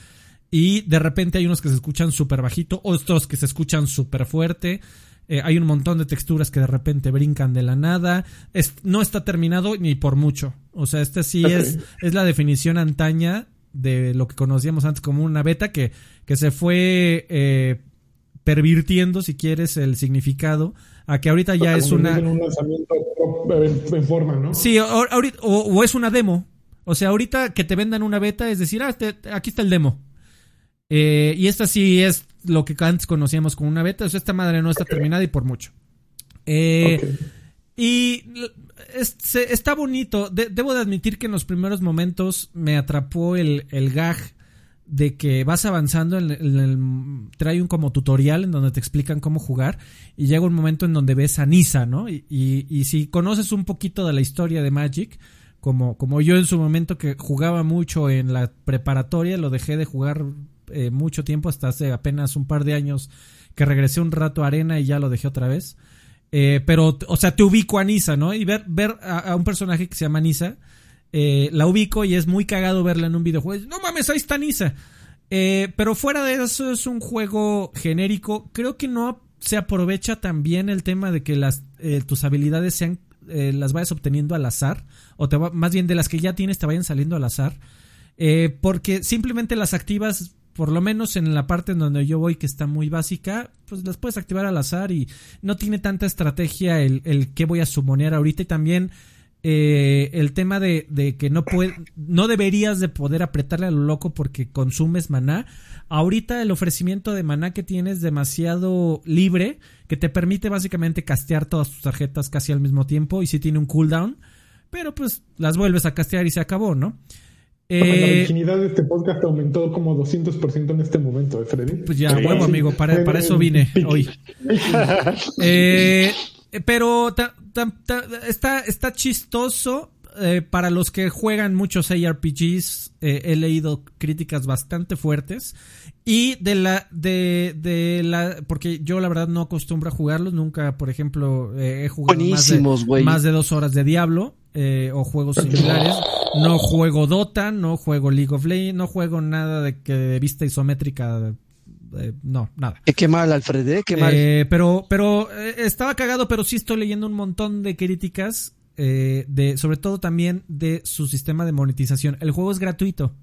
y de repente hay unos que se escuchan súper bajito, otros que se escuchan súper fuerte. Eh, hay un montón de texturas que de repente brincan de la nada. Es, no está terminado ni por mucho. O sea, este sí okay. es, es la definición antaña de lo que conocíamos antes como una beta que, que se fue eh, pervirtiendo, si quieres, el significado a que ahorita ya es una... Un lanzamiento en forma, ¿no? Sí, o, ahorita, o, o, es una demo. O sea, ahorita que te vendan una beta es decir, ah, te, aquí está el demo. Eh, y esta sí es lo que antes conocíamos como una beta. O sea, esta madre no está terminada y por mucho. Eh, okay. Y es, se, está bonito. De, debo de admitir que en los primeros momentos me atrapó el, el gag de que vas avanzando en, en el, trae un como tutorial en donde te explican cómo jugar y llega un momento en donde ves a Nisa, ¿no? Y, y, y si conoces un poquito de la historia de Magic, como, como yo en su momento que jugaba mucho en la preparatoria, lo dejé de jugar eh, mucho tiempo, hasta hace apenas un par de años que regresé un rato a Arena y ya lo dejé otra vez. Eh, pero, o sea, te ubico a Nisa, ¿no? Y ver, ver a, un personaje que se llama Nisa, eh, la ubico y es muy cagado verla en un videojuego. No mames, ahí está Nisa. Pero fuera de eso es un juego genérico. Creo que no se aprovecha también el tema de que las, tus habilidades sean las vayas obteniendo al azar, o te va, más bien de las que ya tienes te vayan saliendo al azar, porque simplemente las activas, por lo menos en la parte en donde yo voy que está muy básica, pues las puedes activar al azar y no tiene tanta estrategia el, el que voy a sumonear ahorita y también eh, el tema de, de que no puede, no deberías de poder apretarle a lo loco porque consumes maná. Ahorita el ofrecimiento de maná que tienes demasiado libre, que te permite básicamente castear todas tus tarjetas casi al mismo tiempo y si sí tiene un cooldown, pero pues las vuelves a castear y se acabó, ¿no? Eh, la virginidad de este podcast aumentó como 200% en este momento, ¿eh, Freddy? Pues ya, huevo, amigo, para, para eso vine hoy. <laughs> eh, pero ta, ta, ta, está, está chistoso. Eh, para los que juegan muchos ARPGs, eh, he leído críticas bastante fuertes. Y de la, de, de la, porque yo la verdad no acostumbro a jugarlos. Nunca, por ejemplo, eh, he jugado más de, más de, dos horas de Diablo eh, o juegos similares. No juego Dota, no juego League of Legends, no juego nada de que de vista isométrica eh, no, nada. Eh, qué mal, Alfred, ¿eh? qué mal. Pero, pero estaba cagado, pero sí estoy leyendo un montón de críticas, de, sobre todo también de su sistema de monetización. El juego es gratuito.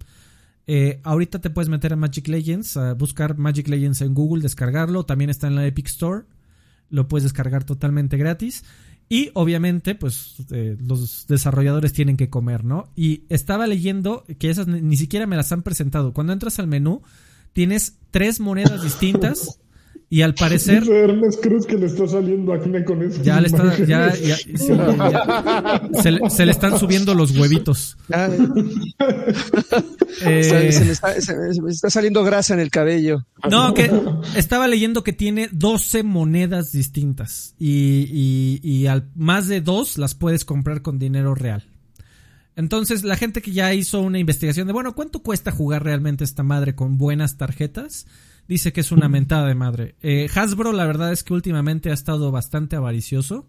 ahorita te puedes meter a Magic Legends, a buscar Magic Legends en Google, descargarlo. También está en la Epic Store. Lo puedes descargar totalmente gratis. Y obviamente, pues los desarrolladores tienen que comer, ¿no? Y estaba leyendo que esas ni siquiera me las han presentado. Cuando entras al menú, tienes tres monedas distintas <laughs> y al parecer Dice Ernest Cruz que le está saliendo acné con eso ya le está ya, ya, sí, <laughs> ya se, le, se, le, están subiendo los huevitos. Eh, se, se, le está, se, me está saliendo grasa en el cabello. No que estaba leyendo que tiene 12 monedas distintas y, y, y al más de dos las puedes comprar con dinero real. Entonces, la gente que ya hizo una investigación de, bueno, ¿cuánto cuesta jugar realmente esta madre con buenas tarjetas? Dice que es una mentada de madre. Eh, Hasbro, la verdad es que últimamente ha estado bastante avaricioso.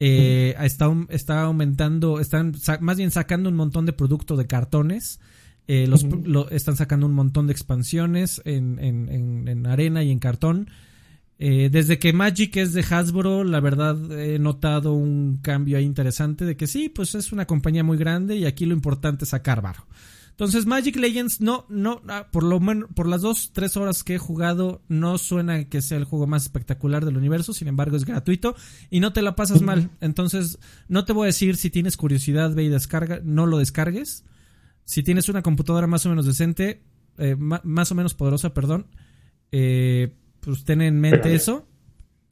eh, está, está aumentando, están más bien sacando un montón de producto de cartones. Eh, los, están sacando un montón de expansiones en, en, en, arena y en cartón. Eh, desde que Magic es de Hasbro, la verdad he notado un cambio ahí interesante de que sí, pues es una compañía muy grande y aquí lo importante es sacar barro. Entonces Magic Legends no, no, ah, por lo menos, por las dos, tres horas que he jugado, no suena que sea el juego más espectacular del universo, sin embargo es gratuito y no te la pasas mal. Entonces, no te voy a decir si tienes curiosidad, ve y descarga, no lo descargues. Si tienes una computadora más o menos decente, eh, más o menos poderosa, perdón, eh, pues ten en mente eso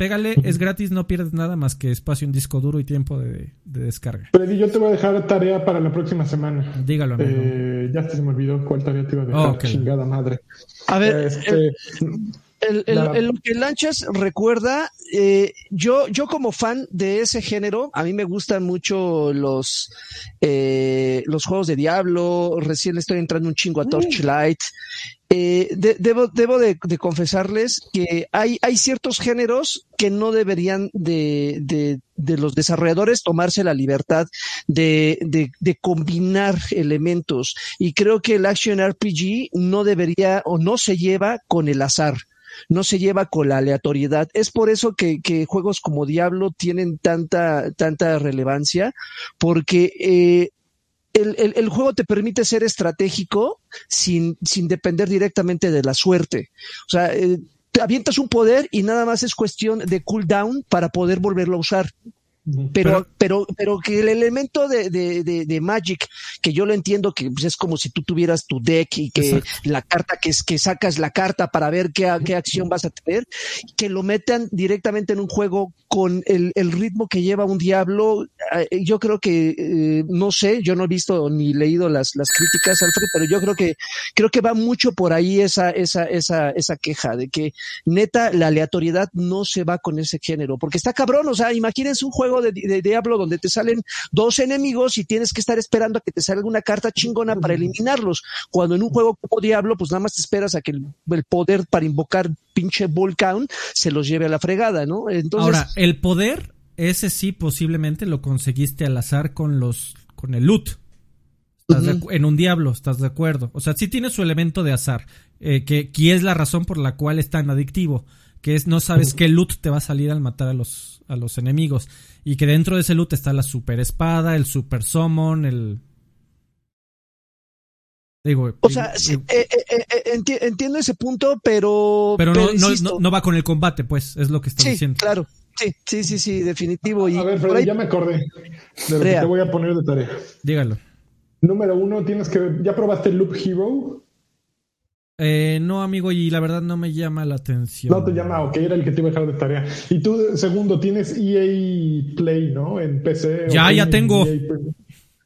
Pégale, es gratis, no pierdes nada más que espacio en disco duro y tiempo de, descarga. Freddy, yo te voy a dejar tarea para la próxima semana. Dígalo, amigo. Eh, ya se me olvidó cuál tarea te iba a dejar. Oh, Chingada madre. A ver, este, el, lo que Lanchas recuerda, eh, yo, yo como fan de ese género, a mí me gustan mucho los, eh, los juegos de Diablo, recién estoy entrando un chingo a mm. Torchlight, eh, debo debo de, confesarles que hay, hay ciertos géneros que no deberían de, de, de los desarrolladores tomarse la libertad de, de, de, combinar elementos. Y creo que el Action RPG no debería o no se lleva con el azar no se lleva con la aleatoriedad. Es por eso que, que juegos como Diablo tienen tanta, tanta relevancia, porque eh, el, el, juego te permite ser estratégico sin, sin depender directamente de la suerte. O sea, eh, te avientas un poder y nada más es cuestión de cooldown para poder volverlo a usar. Pero, pero, pero que el elemento de, de, de, Magic, que yo lo entiendo que pues, es como si tú tuvieras tu deck y que la carta que es que sacas la carta para ver qué, qué acción vas a tener, que lo metan directamente en un juego con el, el ritmo que lleva un diablo. Eh, yo creo que, eh, no sé, yo no he visto ni leído las, las críticas, Alfred, pero yo creo que, creo que va mucho por ahí esa, esa, esa, esa queja de que neta la aleatoriedad no se va con ese género, porque está cabrón, o sea, imagínense un juego de, Diablo donde te salen dos enemigos y tienes que estar esperando a que te salga una carta chingona para eliminarlos. Cuando en un juego como Diablo, pues nada más te esperas a que el, poder para invocar pinche volcán se los lleve a la fregada, ¿no? Entonces, Ahora, el poder, ese sí posiblemente lo conseguiste al azar con los, con el loot. en un diablo, ¿estás de acuerdo? O sea, sí tiene su elemento de azar, eh, que, que es la razón por la cual es tan adictivo que es no sabes qué loot te va a salir al matar a los, a los enemigos. Y que dentro de ese loot está la super espada, el super summon, el... Digo, o sea, eh, eh, eh, entiendo ese punto, pero... Pero, no, no, no, va con el combate, pues, es lo que estás sí, diciendo. claro. Sí, sí, sí, sí, definitivo. Y a ver, Freddy, ya me acordé de lo que te voy a poner de tarea. Dígalo. Número uno, tienes que... ¿Ya probaste Loop Hero? Eh, no, amigo, y la verdad no me llama la atención. No te llama, ok, era el que te iba a dejar de tarea. Y tú, segundo, tienes EA Play, ¿no? En PC. Ya, ya tengo. E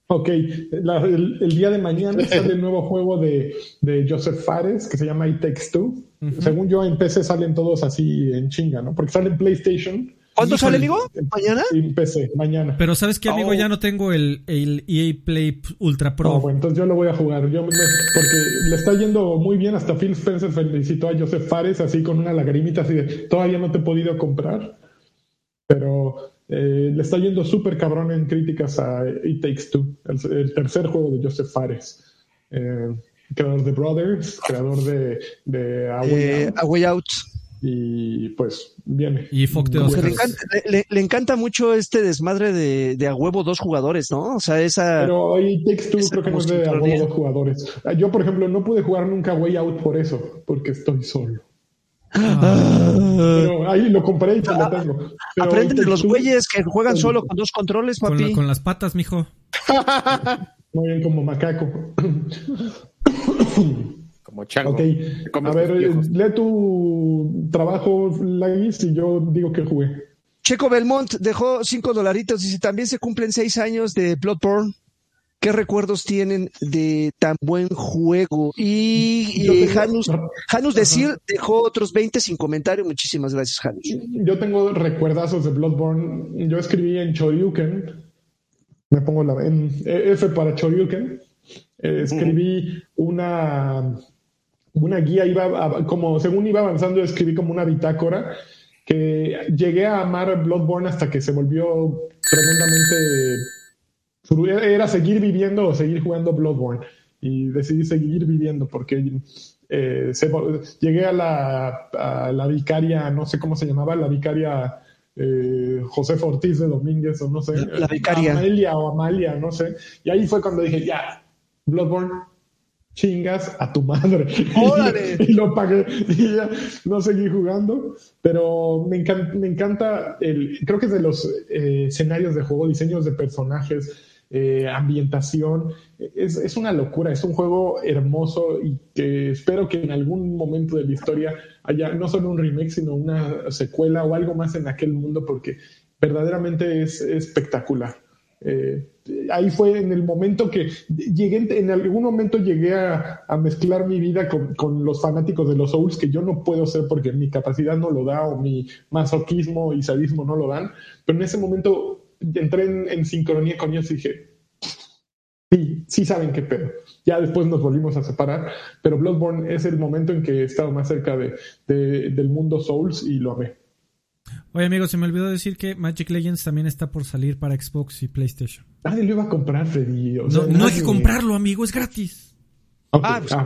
ok, el, día de mañana sale el nuevo juego de, de Joseph Fares que se llama It Takes Two. Según yo, en PC salen todos así en chinga, ¿no? Porque sale en PlayStation ¿Cuándo sale, amigo? ¿Mañana? PC, mañana. Pero ¿sabes qué, amigo? Oh. Ya no tengo el, el, EA Play Ultra Pro. No, bueno, entonces yo lo voy a jugar. Yo porque le está yendo muy bien. Hasta Phil Spencer felicitó a Joseph Fares así con una lagrimita así de todavía no te he podido comprar. Pero eh, le está yendo súper cabrón en críticas a It Takes Two, el, tercer juego de Joseph Fares. Eh, creador de Brothers, creador de, de A Way eh, Out y pues viene. Y le, encanta, mucho este desmadre de, de, a huevo dos jugadores, ¿no? O sea, esa. Pero hoy Takes creo que no es de a huevo dos jugadores. Yo, por ejemplo, no pude jugar nunca Way Out por eso, porque estoy solo. Ah. Pero ahí lo compré y ya lo tengo. Aprende de los güeyes que juegan solo con dos controles, papi. Con, con las patas, mijo. <laughs> Muy bien, como macaco. <coughs> como chango. Ok, a ver, lee tu trabajo, Lagis, y yo digo que jugué. Checo Belmont dejó cinco dolaritos y si también se cumplen seis años de Bloodborne. ¿Qué recuerdos tienen de tan buen juego? Y, eh, Janus, Janus Decir dejó otros 20 sin comentario. Muchísimas gracias, Janus. Yo tengo recuerdazos de Bloodborne. Yo escribí en Choryuken. Me pongo la en F para Choryuken. Eh, escribí una una guía, iba como según iba avanzando, escribí como una bitácora que llegué a amar Bloodborne hasta que se volvió tremendamente... Era seguir viviendo o seguir jugando Bloodborne. Y decidí seguir viviendo porque eh, llegué a la, a la vicaria, no sé cómo se llamaba, la vicaria eh, José Ortiz de Domínguez o no sé. La vicaria. Amelia o Amalia, no sé. Y ahí fue cuando dije, ya, Bloodborne, chingas a tu madre. <laughs> y lo pagué <laughs> y ya no seguí jugando. Pero me encanta, me encanta el, creo que es de los eh, escenarios de juego, diseños de personajes, eh, ambientación. Es, es, una locura, es un juego hermoso y que espero que en algún momento de la historia haya no solo un remake, sino una secuela o algo más en aquel mundo, porque verdaderamente es, espectacular. Eh, ahí fue en el momento que llegué, en algún momento llegué a, mezclar mi vida con, los fanáticos de los Souls, que yo no puedo ser porque mi capacidad no lo da o mi masoquismo y sadismo no lo dan, pero en ese momento entré en, sincronía con ellos y dije, sí, sí saben qué pedo. Ya después nos volvimos a separar, pero Bloodborne es el momento en que he estado más cerca de, del mundo Souls y lo amé. Oye, amigo, se me olvidó decir que Magic Legends también está por salir para Xbox y PlayStation. Nadie lo iba a comprar, Freddy. no, hay que comprarlo, amigo, es gratis. ah, pues ah,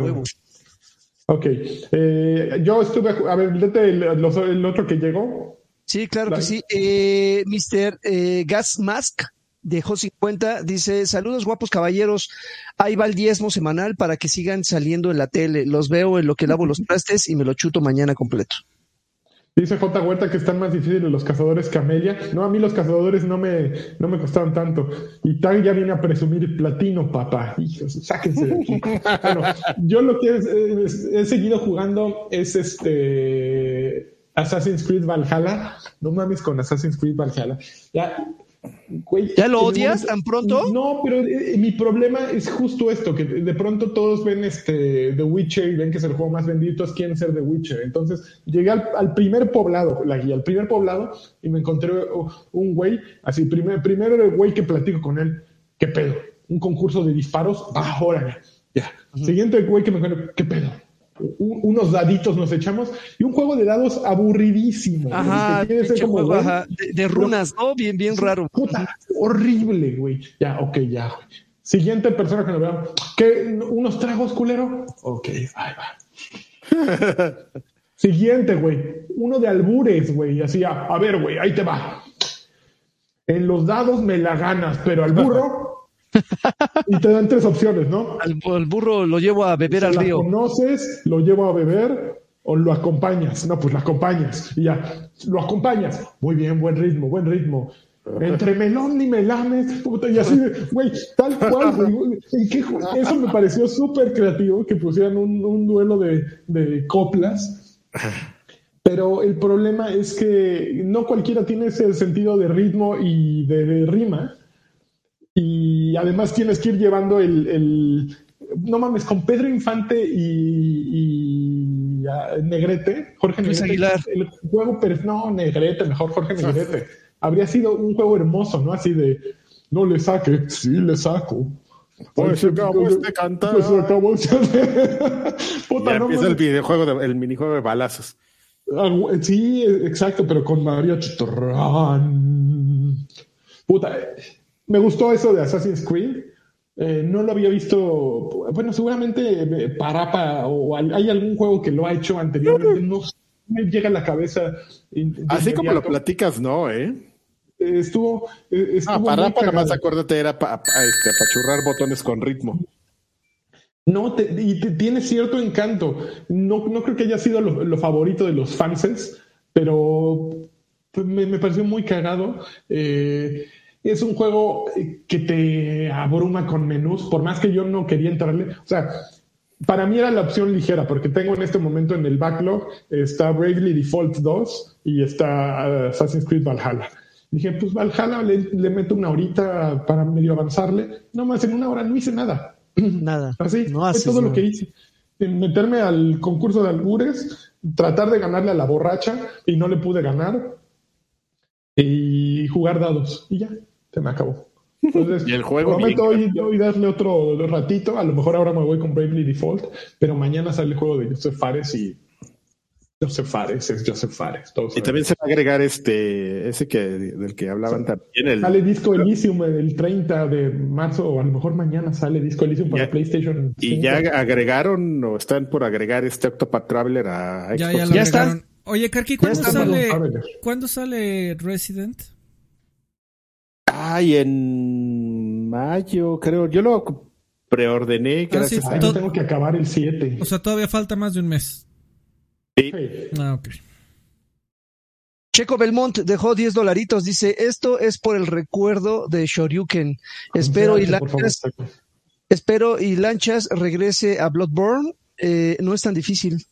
Ok. Eh, yo estuve. A ver, el, el otro que llegó. Sí, claro que sí. Eh, Mr. Eh, Gas Mask dejó 50, dice, saludos guapos caballeros, ahí va el diezmo semanal para que sigan saliendo en la tele, los veo en lo que lavo los trastes y me lo chuto mañana completo. Dice J. Huerta que están más difíciles los cazadores que Amelia. No, a mí los cazadores no me, no me costaron tanto. Y Tang ya viene a presumir platino, papá. Hijos, sáquense de aquí. <laughs> bueno, yo lo que he seguido jugando es este Assassin's Creed Valhalla. No mames con Assassin's Creed Valhalla. Ya, ¿Ya lo odias tan pronto? No, pero eh, mi problema es justo esto, que de pronto todos ven este The Witcher y ven que es el juego más vendido, todos quieren ser The Witcher. Entonces llegué al, primer poblado, la guía, al primer poblado, y me encontré un güey, así, primer, primero el güey que platico con él, ¿qué pedo? Un concurso de disparos, ah, órale, ya. Siguiente güey que me encuentro, ¿qué pedo? Unos daditos nos echamos y un juego de dados aburridísimo. Ajá, de, runas, ¿no? Bien, bien raro. Puta, horrible, güey. Ya, ok, ya. Siguiente persona que nos veamos. ¿Qué? ¿Unos tragos, culero? Ok, ahí va. <laughs> Siguiente, güey. Uno de albures, güey. Así, a, a ver, güey, ahí te va. En los dados me la ganas, pero al burro <laughs> y te dan tres opciones, ¿no? Al, burro lo llevo a beber al río. Lo conoces, lo llevo a beber o lo acompañas. No, pues lo acompañas. Y ya, lo acompañas. Muy bien, buen ritmo, buen ritmo. Entre melón y melames, puta, y así, güey, tal cual, <laughs> güey. Eso me pareció súper creativo que pusieran un, duelo de, de coplas. Pero el problema es que no cualquiera tiene ese sentido de ritmo y de rima y además tienes que ir llevando el, no mames, con Pedro Infante y, Negrete, Jorge Negrete, Aguilar. el juego, pero no, Negrete, mejor Jorge Negrete. Habría sido un juego hermoso, ¿no? Así de, no le saque, sí le saco. Pues se acabó este cantar. Pues se acabó este... <laughs> Puta, no, empieza el videojuego, el minijuego de balazos. Ah, sí, exacto, pero con María Chitorrán. Puta, me gustó eso de Assassin's Creed. Eh, no lo había visto. Bueno, seguramente eh, Parapa o hay algún juego que lo ha hecho anteriormente. No me llega a la cabeza. Así como lo platicas, no, ¿eh? Estuvo. Eh, estuvo ah, Parapa, nada más acuérdate, era para este, churrar botones con ritmo. No, y tiene cierto encanto. No, no creo que haya sido lo, favorito de los fans, pero pues, me, me, pareció muy cagado. Eh, es un juego eh, que te abruma con menús, por más que yo no quería entrarle. O sea, para mí era la opción ligera, porque tengo en este momento en el backlog, está Bravely Default 2 y está uh, Assassin's Creed Valhalla. Dije, pues Valhalla le, meto una horita para medio avanzarle. No más, en una hora no hice nada. <clears throat> Nada. Así, no fue todo lo que hice. Meterme al concurso de albures, tratar de ganarle a la borracha y no le pude ganar. Y jugar dados. Y ya se me acabó. <laughs> Entonces, y el juego. Prometo hoy, darle otro ratito. A lo mejor ahora me voy con Bravely Default, pero mañana sale el juego de Joseph Fares y Joseph Fares, es Joseph Fares. todos Y también se va a agregar este, ese que del que hablaban también. El, Sale Disco Elysium el 30 de marzo, o a lo mejor mañana sale Disco Elysium para Ya- PlayStation. y 5. ya agregaron o están por agregar este Octopath Traveler a Ya, Xbox. ya lo Ya está. Oye, Karki, ¿cuándo sale. ¿cuándo sale Resident? Ay, en mayo, creo. Yo lo preordené gracias sí, Ay, a... yo todo- tengo que acabar el 7. O sea, todavía falta más de un mes. Sí. Ah, ok. Checo Belmont dejó 10 dolaritos. Dice, esto es por el recuerdo de Shoryuken. Espero y lanchas, espero y lanchas regrese a Bloodborne. Eh, no es tan difícil.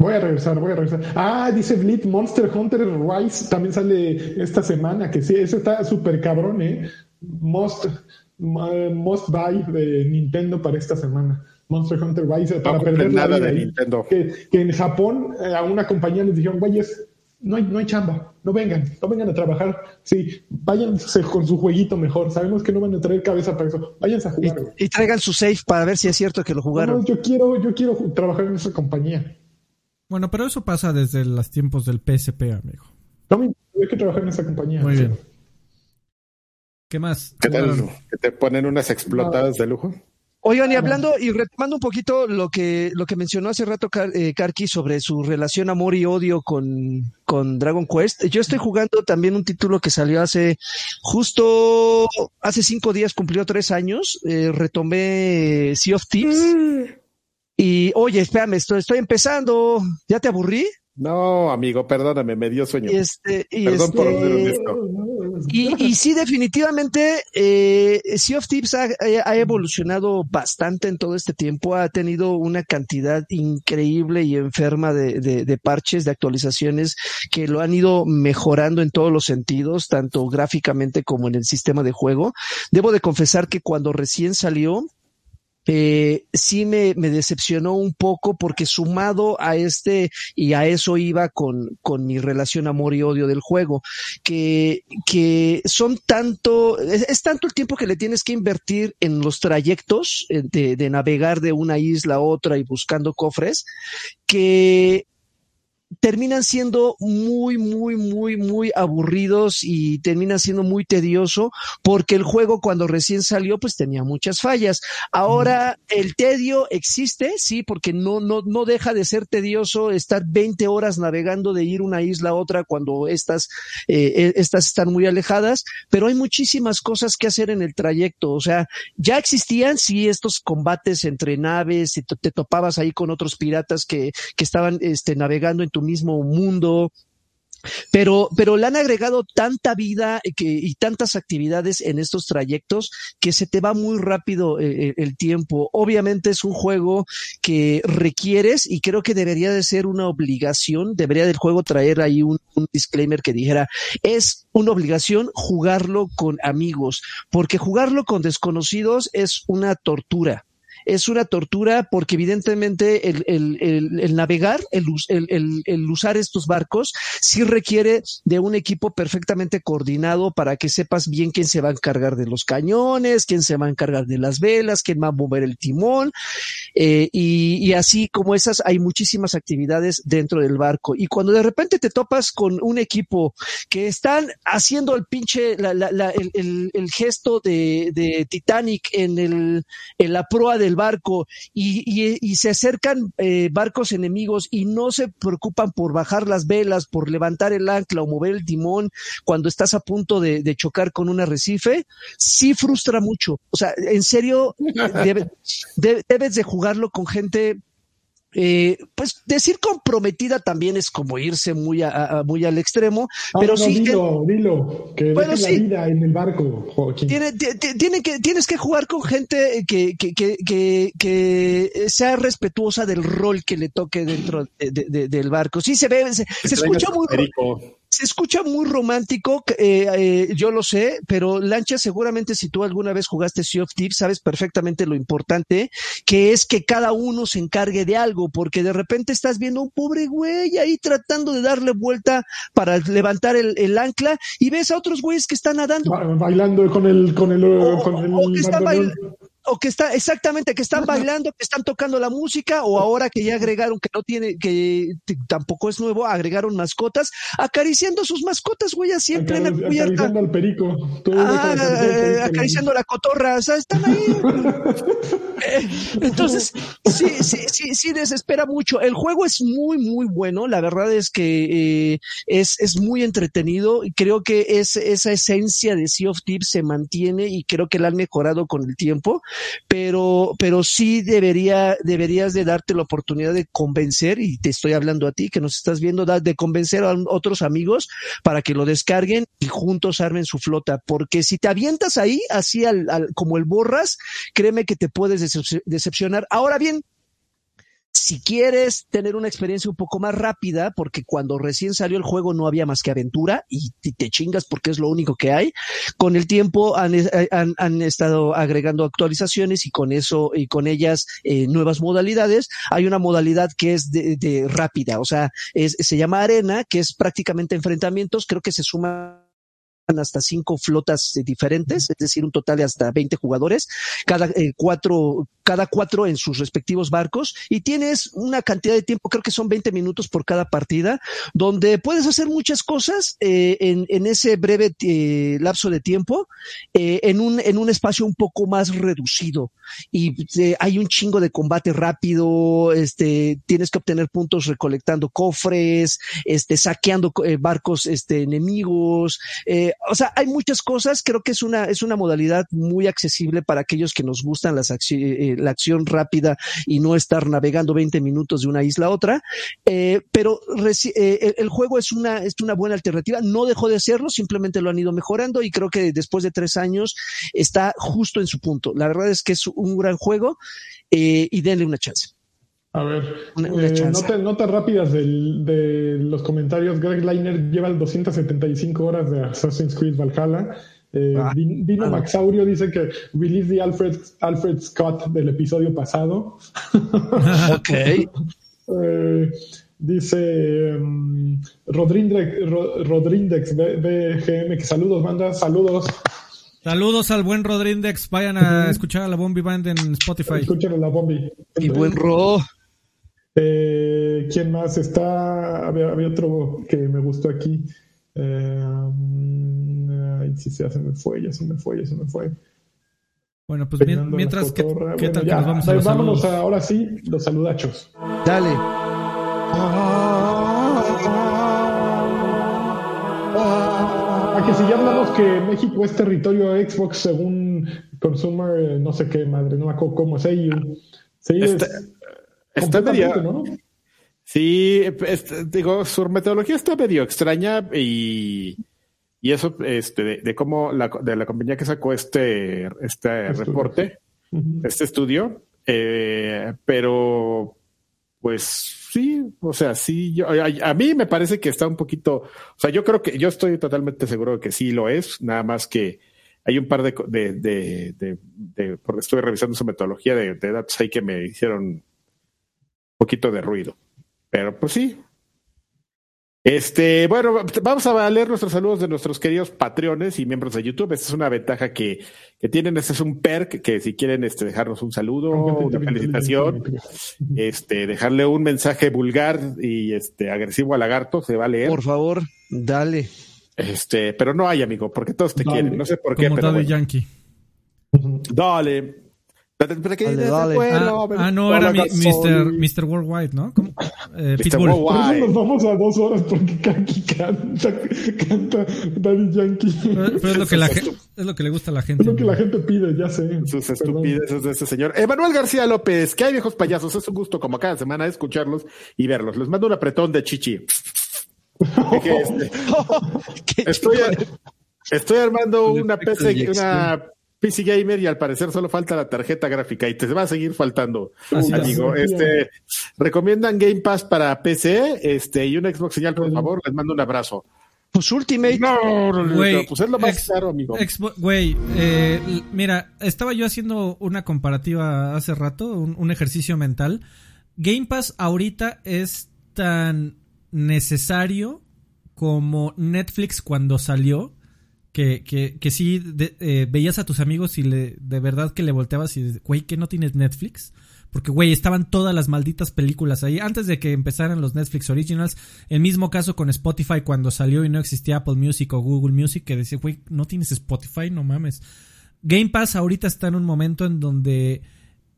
Voy a regresar, voy a regresar. Ah, dice Blitz, Monster Hunter Rise también sale esta semana, que sí, eso está súper cabrón, ¿eh? Most, uh, most Buy de Nintendo para esta semana. Monster Hunter Rise No para perder la nada vida de ahí. Nintendo. Que, que en Japón eh, a una compañía les dijeron, güeyes, no hay, no hay chamba, no vengan, no vengan a trabajar. Sí, váyanse con su jueguito mejor. Sabemos que no van a traer cabeza para eso. Váyanse a Y, jugar, güey. y traigan su safe para ver si es cierto que lo No, jugaron. yo quiero, yo quiero trabajar en esa compañía. Bueno, pero eso pasa desde los tiempos del PSP, amigo. No me que trabajar en esa compañía. Muy bien. ¿Qué más? ¿Qué tal? Que te ponen unas explotadas de lujo. Oigan, y hablando y retomando un poquito lo que, lo que mencionó hace rato Kar- eh, Karki sobre su relación amor y odio con, con Dragon Quest, yo estoy jugando también un título que salió hace justo hace cinco días, cumplió tres años, eh, retomé Sea of Thieves. Y oye, espérame, estoy, estoy empezando, ¿ya te aburrí? No, amigo, perdóname, me dio sueño. Y este, y Perdón por este- ser honesto. Y, y sí, definitivamente, eh, Sea of Thieves ha, ha evolucionado bastante en todo este tiempo. Ha tenido una cantidad increíble y enferma de, de- de parches, de actualizaciones que lo han ido mejorando en todos los sentidos, tanto gráficamente como en el sistema de juego. Debo de confesar que cuando recién salió, eh, sí me, me decepcionó un poco porque sumado a este y a eso iba con, con mi relación amor y odio del juego, que, que son tanto, es, es tanto el tiempo que le tienes que invertir en los trayectos eh, de, de navegar de una isla a otra y buscando cofres, que terminan siendo muy, muy, muy, muy aburridos y terminan siendo muy tedioso porque el juego cuando recién salió pues tenía muchas fallas. Ahora el tedio existe, sí, porque no, no, no deja de ser tedioso estar 20 horas navegando de ir una isla a otra cuando estas, eh, eh, estas están muy alejadas, pero hay muchísimas cosas que hacer en el trayecto. O sea, ya existían, sí, estos combates entre naves, y te, te topabas ahí con otros piratas que, que estaban este, navegando en tu mismo mundo. Pero, pero le han agregado tanta vida y tantas actividades en estos trayectos que se te va muy rápido eh, el tiempo. Obviamente es un juego que requieres y creo que debería de ser una obligación, debería del juego traer ahí un, un disclaimer que dijera, es una obligación jugarlo con amigos, porque jugarlo con desconocidos es una tortura es una tortura porque evidentemente el, el, el, el navegar, el, usar estos barcos, sí requiere de un equipo perfectamente coordinado para que sepas bien quién se va a encargar de los cañones, quién se va a encargar de las velas, quién va a mover el timón, eh, y, y, así como esas hay muchísimas actividades dentro del barco. Y cuando de repente te topas con un equipo que están haciendo el pinche, la, el, el, gesto de, de Titanic en, el, en la proa del barco y, y, y se acercan eh, barcos enemigos y no se preocupan por bajar las velas, por levantar el ancla o mover el timón cuando estás a punto de, de chocar con un arrecife, sí frustra mucho. O sea, en serio, <laughs> debe, de, debes de jugarlo con gente eh, pues decir comprometida también es como irse muy a, a muy al extremo, no, pero no, sí dilo, que, dilo, que bueno, sí, la vida en el barco, Joaquín. Tiene, tiene que, tienes que jugar con gente que, que, que, que, que sea respetuosa del rol que le toque dentro de, de, de, del barco. Sí se ve, se, se escucha muy se escucha muy romántico, eh, eh, yo lo sé, pero Lancha, seguramente si tú alguna vez jugaste Sea of Thieves, sabes perfectamente lo importante que es que cada uno se encargue de algo, porque de repente estás viendo a un pobre güey ahí tratando de darle vuelta para levantar el, el ancla y ves a otros güeyes que están nadando. Ba bailando con el, con el, o, con el o que están bailando o que está, exactamente, que están bailando, que están tocando la música, o ahora que ya agregaron, que no tiene, que tampoco es nuevo, agregaron mascotas, acariciando sus mascotas, güey, así en plena cubierta. Acariciando al perico. Ah, eh, acariciando la cotorra, o sea, están ahí. <laughs> Eh, entonces, sí, sí, sí, sí, desespera mucho. El juego es muy, muy bueno. La verdad es que eh, es, es muy entretenido y creo que es, esa esencia de Sea of Thieves se mantiene y creo que la han mejorado con el tiempo, pero, pero sí debería, deberías de darte la oportunidad de convencer, y te estoy hablando a ti que nos estás viendo, de convencer a otros amigos para que lo descarguen y juntos armen su flota, porque si te avientas ahí, así al, como el borras, créeme que te puedes decepcionar. Ahora bien, si quieres tener una experiencia un poco más rápida, porque cuando recién salió el juego no había más que aventura y te chingas porque es lo único que hay, con el tiempo han, eh, han, estado agregando actualizaciones y con eso y con ellas eh, nuevas modalidades. Hay una modalidad que es de, de rápida, o sea, es, se llama arena, que es prácticamente enfrentamientos, creo que se suma hasta cinco flotas eh, diferentes, es decir, un total de hasta 20 jugadores, cada eh, cuatro, cada cuatro en sus respectivos barcos, y tienes una cantidad de tiempo, creo que son 20 minutos por cada partida, donde puedes hacer muchas cosas eh, en, en, ese breve lapso de tiempo, en, un, en un espacio un poco más reducido. Y hay un chingo de combate rápido, este, tienes que obtener puntos recolectando cofres, este, saqueando barcos este, enemigos, eh, o sea, hay muchas cosas. Creo que es una, es una modalidad muy accesible para aquellos que nos gustan las eh, la acción rápida y no estar navegando 20 minutos de una isla a otra. Eh, pero eh, el juego es una, es una buena alternativa. No dejó de serlo, simplemente lo han ido mejorando y creo que después de tres años está justo en su punto. La verdad es que es un gran juego y denle una chance. A ver, eh, notas, rápidas del, de los comentarios. Greg Liner lleva 275 horas de Assassin's Creed Valhalla. Eh, ah, Dino ah, Maxaurio dice que release the Alfred, Alfred Scott del episodio pasado. <laughs> ok. <laughs> eh, dice um, Rodrindex, BGM que saludos, manda saludos. Saludos al buen Rodrindex. Vayan a escuchar a la Bombi Band en Spotify. Escuchen a la Bombi. Y buen Ro. Eh, ¿Quién más está? Había, otro que me gustó aquí. Eh, ay, sí, ya se me fue, ya se me fue, ya se me fue. Bueno, pues mientras que, ¿qué tal que nos vamos a los Vámonos ahora sí, los saludachos. Dale. A que si ya hablamos que México es territorio Xbox según Consumer, no sé qué madre, no me acuerdo cómo es ello. Sí, este, Está medio. Sí, digo, su metodología está medio extraña y, y eso este, de, cómo la, de la compañía que sacó este, este reporte, este estudio, eh, pero pues sí, o sea, sí, yo, a, mí me parece que está un poquito, o sea, yo creo que yo estoy totalmente seguro de que sí lo es, nada más que hay un par de, de, de, de porque estoy revisando su metodología de, datos ahí que me hicieron poquito de ruido. Pero pues sí. Este, bueno, vamos a leer nuestros saludos de nuestros queridos patreones y miembros de YouTube. Esta es una ventaja que, que tienen. Este es un perk que si quieren este, dejarnos un saludo, una felicitación, este, dejarle un mensaje vulgar y este agresivo al lagarto, se va a leer. Por favor, dale. Este, pero no hay, amigo, porque todos te quieren. No sé por qué, pero. Yankee. Dale. Ah, ah, no, era mi, Mr. Worldwide, ¿no? ¿Cómo? Eh, Mr. Worldwide. nos vamos a dos horas porque Kaki canta, canta Daddy Yankee. Pero, es, lo que la gente, es lo que le gusta a la gente. Es lo que la gente pide, ya sé. Sus estupideces de ese señor. Emanuel García López, ¿qué hay viejos payasos? Es un gusto como cada semana escucharlos y verlos. Les mando un apretón de chichi. <laughs> Este, <laughs> estoy, estoy armando una PC, una PC Gamer y al parecer solo falta la tarjeta gráfica y te va a seguir faltando, amigo. Este, recomiendan Game Pass para PC, este, y un Xbox señal, por favor, les mando un abrazo. Pues Ultimate. No, pues es lo más caro, amigo. Güey, eh, mira, estaba yo haciendo una comparativa hace rato, un, un ejercicio mental. Game Pass ahorita es tan necesario como Netflix cuando salió que, que, que sí eh, veías a tus amigos y le, de verdad que le volteabas y, güey, ¿que no tienes Netflix? Porque, güey, estaban todas las malditas películas ahí. Antes de que empezaran los Netflix Originals, el mismo caso con Spotify cuando salió y no existía Apple Music o Google Music, que decía, güey, no tienes Spotify, no mames. Game Pass ahorita está en un momento en donde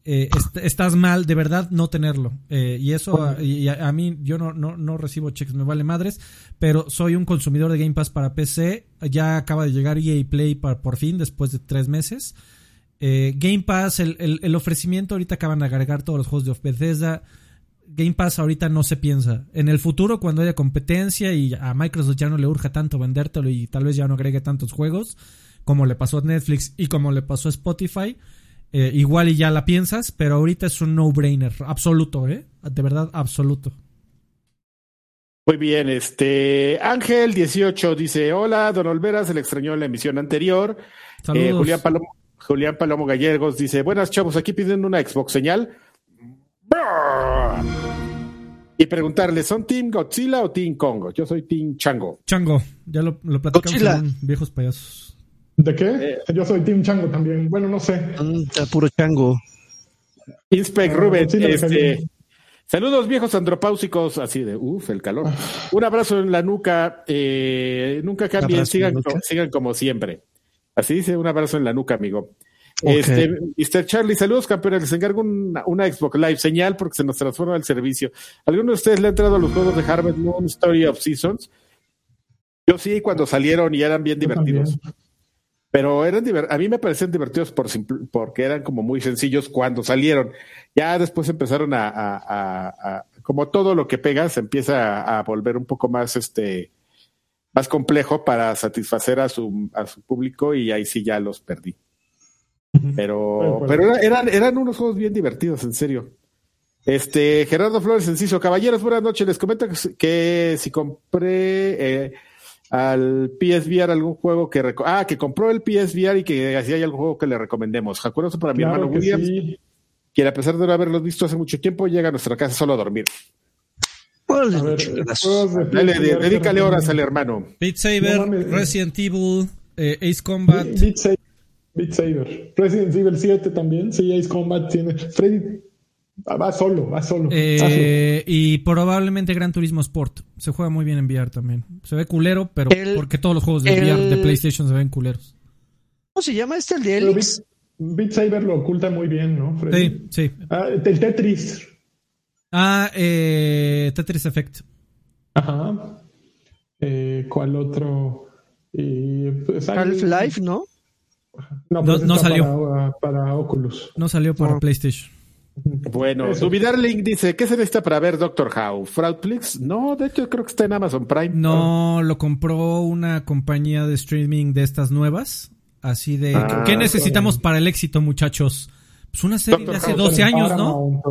eh, estás mal de verdad no tenerlo. Eh, y eso, a, y a, mí, yo no, no, no recibo cheques, me vale madres, pero soy un consumidor de Game Pass para PC. Ya acaba de llegar EA Play para, por fin, después de tres meses. Eh, Game Pass, el, el, ofrecimiento, ahorita acaban de agregar todos los juegos de Bethesda. Game Pass ahorita no se piensa. En el futuro, cuando haya competencia y a Microsoft ya no le urja tanto vendértelo y tal vez ya no agregue tantos juegos, como le pasó a Netflix y como le pasó a Spotify, eh, igual y ya la piensas, pero ahorita es un no-brainer, absoluto, ¿eh? De verdad, absoluto. Muy bien, este Ángel 18 dice, hola, don Olvera, se le extrañó en la emisión anterior. Eh, Julián Palomo Julián Palomo Gallegos dice, buenas chavos, aquí piden una Xbox señal. Y preguntarle, ¿son Team Godzilla o Team Congo? Yo soy Team Chango. Chango, ya lo, lo platicamos viejos payasos. ¿De qué? Eh. Yo soy Team Chango también. Bueno, no sé. Mm, puro Chango. Inspec Rubén, este, saludos viejos andropáusicos, así de, uff, el calor. Ah. Un abrazo en la nuca, eh, nunca cambien, sigan, sigan como siempre. Así dice, un abrazo en la nuca, amigo. Este, Mr. Charlie, saludos campeones. Les encargo una, Xbox Live señal porque se nos transforma el servicio. ¿Alguno de ustedes le ha entrado a los juegos de Harvest Moon Story of Seasons? Yo sí, cuando salieron y eran bien divertidos. Pero eran a mí me parecían divertidos por porque eran como muy sencillos cuando salieron. Ya después empezaron a, a como todo lo que pega, se empieza a volver un poco más este más complejo para satisfacer a su, a su público y ahí sí ya los perdí. Pero, pero eran, eran unos juegos bien divertidos, en serio. Este, Gerardo Flores Enciso, caballeros, buenas noches. Les comento que, si compré eh, al PSVR algún juego que ah, que compró el PSVR y que así hay algún juego que le recomendemos. Jacuroso para mi hermano Williams, sí. quien a pesar de no haberlos visto hace mucho tiempo, llega a nuestra casa solo a dormir. Dale, dedícale horas al hermano. Beat Saber, Resident Evil, eh, Ace Combat. Beat, Saber, Beat Saber. Resident Evil 7 también. Sí, Ace Combat tiene. Freddy va solo, va solo. Eh, y probablemente Gran Turismo Sport. Se juega muy bien en VR también. Se ve culero, pero porque todos los juegos de VR de PlayStation se ven culeros. ¿Cómo se llama este el de Elix? Beat, Saber lo oculta muy bien, ¿no? Freddy? Sí, sí. Ah, el Tetris. Ah, eh, Tetris Effect. Ajá. Eh, ¿Cuál otro? Pues, Half-Life, ¿no? No, pues no, salió. Para, Oculus. No salió para PlayStation. Bueno, su Link dice, ¿qué se necesita para ver Doctor How? ¿Fraudplix? No, de hecho creo que está en Amazon Prime. No, lo compró una compañía de streaming de estas nuevas. Así de, ah, ¿qué necesitamos para el éxito, muchachos? Pues una serie de hace 12 años, ¿no?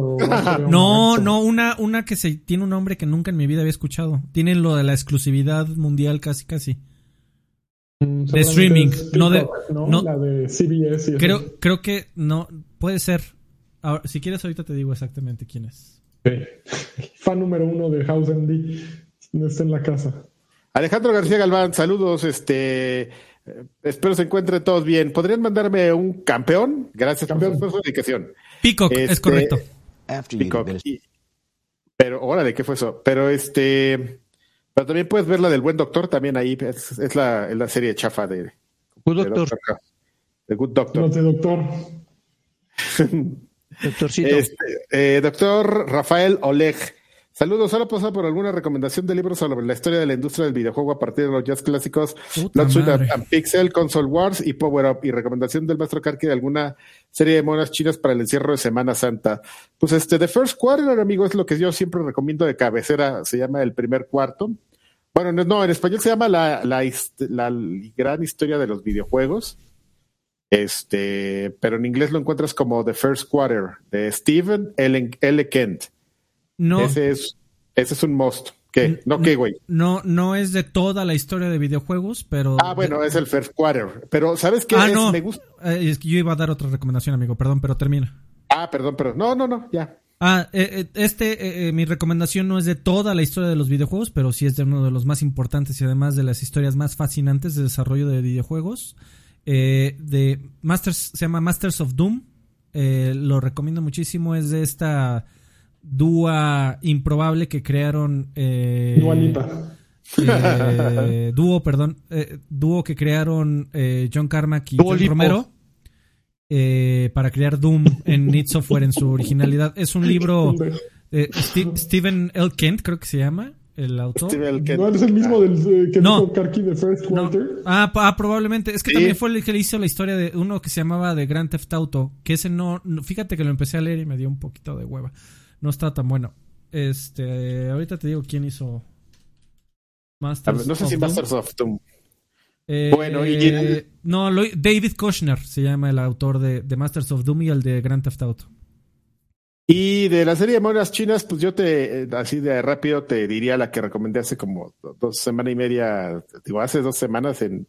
no, no, una, una que se, tiene un nombre que nunca en mi vida había escuchado. Tienen lo de la exclusividad mundial casi, casi. Mm, de streaming, no de... ¿no? La de CBS. creo, creo que no, puede ser. Ahora, si quieres ahorita te digo exactamente quién es. Fan número uno de House MD. Está en la casa. Alejandro García Galván, saludos, este... Eh, espero se encuentren todos bien. ¿Podrían mandarme un campeón? Gracias campeón. por su dedicación. Peacock, es este, correcto. Peacock. pero, órale, ¿qué fue eso? Pero este. Pero también puedes ver la del buen doctor, también ahí. Es, la, la, serie chafa de. Good Doctor. De Good Doctor. No, de Doctor. <laughs> Doctorcito. Este, eh, doctor Rafael Oleg. Saludos, solo pasado por alguna recomendación de libros sobre la historia de la industria del videojuego a partir de los jazz clásicos and, Pixel, Console Wars y Power Up, y recomendación del maestro Karki de alguna serie de monas chinas para el encierro de Semana Santa. Pues este, The First Quarter, amigo, es lo que yo siempre recomiendo de cabecera, se llama El Primer Cuarto. Bueno, no, en español se llama la, la, la gran historia de los videojuegos. Este, pero en inglés lo encuentras como The First Quarter, de Stephen L. Kent. No. Ese es, ese es un most. ¿Qué? ¿No qué, güey? No, no es de toda la historia de videojuegos, pero... Ah, bueno, es el first quarter. Pero, ¿sabes qué? Ah, no. Me gusta... Eh, es que yo iba a dar otra recomendación, amigo. Perdón, pero termina. Ah, perdón, perdón. No, no, no, ya. Ah, eh, eh, este, eh, mi recomendación no es de toda la historia de los videojuegos, pero sí es de uno de los más importantes y además de las historias más fascinantes de desarrollo de videojuegos. De Masters, se llama Masters of Doom. lo recomiendo muchísimo. Es de esta dúa improbable que crearon. Dua Lipa. <laughs> dúo, perdón. dúo que crearon John Carmack y John Romero eh, para crear Doom en Need Software en su originalidad. Es un libro de Stephen L. Kent, creo que se llama, el autor. ¿No es el mismo del, eh, que no, Karki de First Quarter? Ah, ah, probablemente. Es que también fue el que le hizo la historia de uno que se llamaba de Grand Theft Auto, que ese no, fíjate que lo empecé a leer y me dio un poquito de hueva. No está tan bueno. Este, ahorita te digo quién hizo Masters No sé si Masters of Doom. Eh, bueno, y... no, David Kushner se llama el autor de, Masters of Doom y el de Grand Theft Auto. Y de la serie de monas chinas, pues yo te, así de rápido te diría la que recomendé hace como dos semanas y media, digo, hace dos semanas en,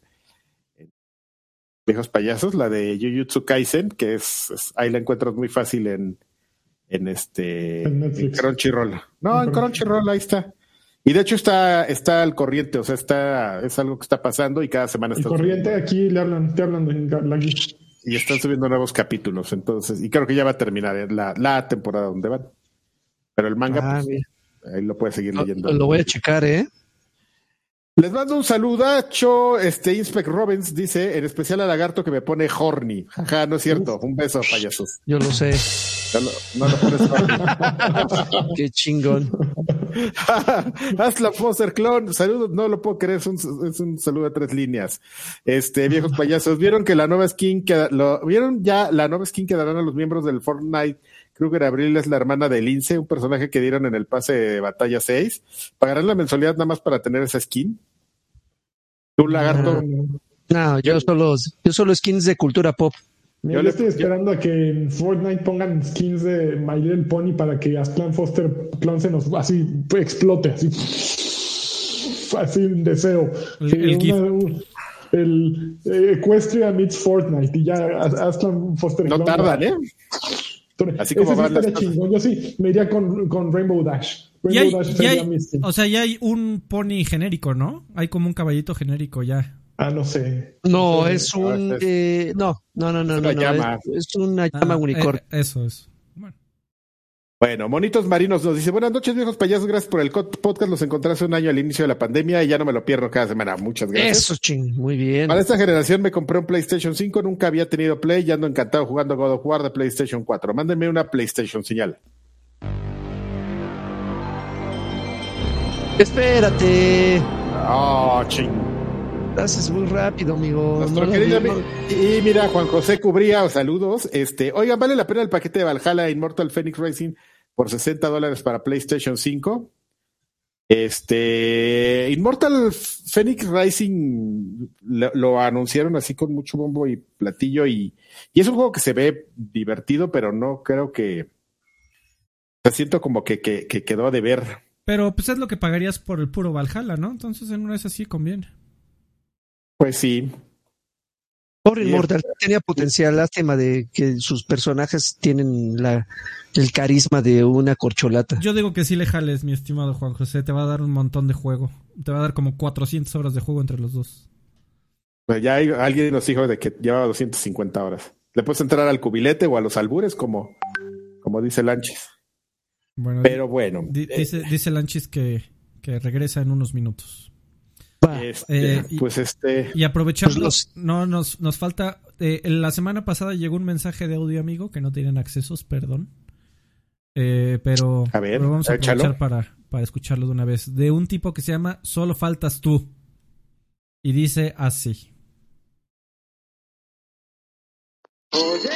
Viejos Payasos, la de Jujutsu Kaisen, que es, ahí la encuentras muy fácil en, en este en Crunchyroll. No, en Crunchyroll, ahí está. Y de hecho está, está al corriente, o sea, está, es algo que está pasando y cada semana está. El corriente aquí le hablan, te hablan de la Y están subiendo nuevos capítulos, entonces, y creo que ya va a terminar la, la temporada donde van. Pero el manga, ah, pues, ahí lo puedes seguir leyendo. Lo voy a checar, ¿eh? Les mando un saludacho. Este Inspect Robbins dice, en especial a Lagarto que me pone horny. Jaja, no es cierto. Un beso, payasos. Yo lo sé. No, lo pones horny. <laughs> Qué chingón. <laughs> Hazla Foster Clon. Saludos, no lo puedo creer. Es un, es un, saludo de tres líneas. Este, viejos payasos, ¿vieron que la nueva skin que lo, vieron ya la nueva skin que darán a los miembros del Fortnite Kruger Abril es la hermana de Lince, un personaje que dieron en el pase de batalla 6. ¿Pagarán la mensualidad nada más para tener esa skin? ¿Tú, lagarto? No, yo solo, yo solo skins de cultura pop. yo le estoy esperando a que en Fortnite pongan skins de My Little Pony para que Asclan Foster Clon se nos así explote, así. Así un deseo. El, el, eh, Equestria meets Fortnite y ya Asclan Foster No tardan, ¿eh? Así como Yo sí me iría con, con Rainbow Dash. Rainbow Dash sería O sea, ya hay un pony genérico, ¿no? Hay como un caballito genérico ya. Ah, no sé. No, es un. Eh, no, no, no, no. Es una llama. Es, una llama ah, unicornio. Eh, eso es. Bueno, Monitos Marinos nos dice, buenas noches viejos payasos, gracias por el podcast, los encontré hace un año al inicio de la pandemia y ya no me lo pierdo cada semana, muchas gracias. Eso, ching, muy bien. Para esta generación me compré un PlayStation 5, nunca había tenido Play y ando encantado jugando God of War de PlayStation 4. Mándenme una PlayStation señal. Espérate. Oh, ching. Haces muy rápido, amigo. y mira, Juan José Cubría, saludos. Este, oigan, vale la pena el paquete de Valhalla Immortal Phoenix Racing por 60 dólares para PlayStation 5. Este, Immortal Phoenix Racing lo, anunciaron así con mucho bombo y platillo y, es un juego que se ve divertido, pero no creo que, o siento como que, que, quedó de ver. Pero pues es lo que pagarías por el puro Valhalla, ¿no? Entonces en una es así conviene. Pues sí, Pobre Immortal, tenía potencial, lástima de que sus personajes tienen la, el carisma de una corcholata. Yo digo que sí le jales, mi estimado Juan José, te va a dar un montón de juego. Te va a dar como 400 horas de juego entre los dos. Pues ya hay, alguien nos dijo de que llevaba 250 horas. Le puedes entrar al cubilete o a los albures, como, como dice Lanchis. Bueno, Pero bueno. dice, dice Lanchis que, que regresa en unos minutos. Este, eh, pues este. Y aprovechamos, pues no nos, nos falta. Eh, la semana pasada llegó un mensaje de audio amigo que no tienen accesos, perdón. Eh, pero, a ver, vamos a aprovechar para, para escucharlo de una vez. De un tipo que se llama Solo faltas tú. Y dice así. Oye,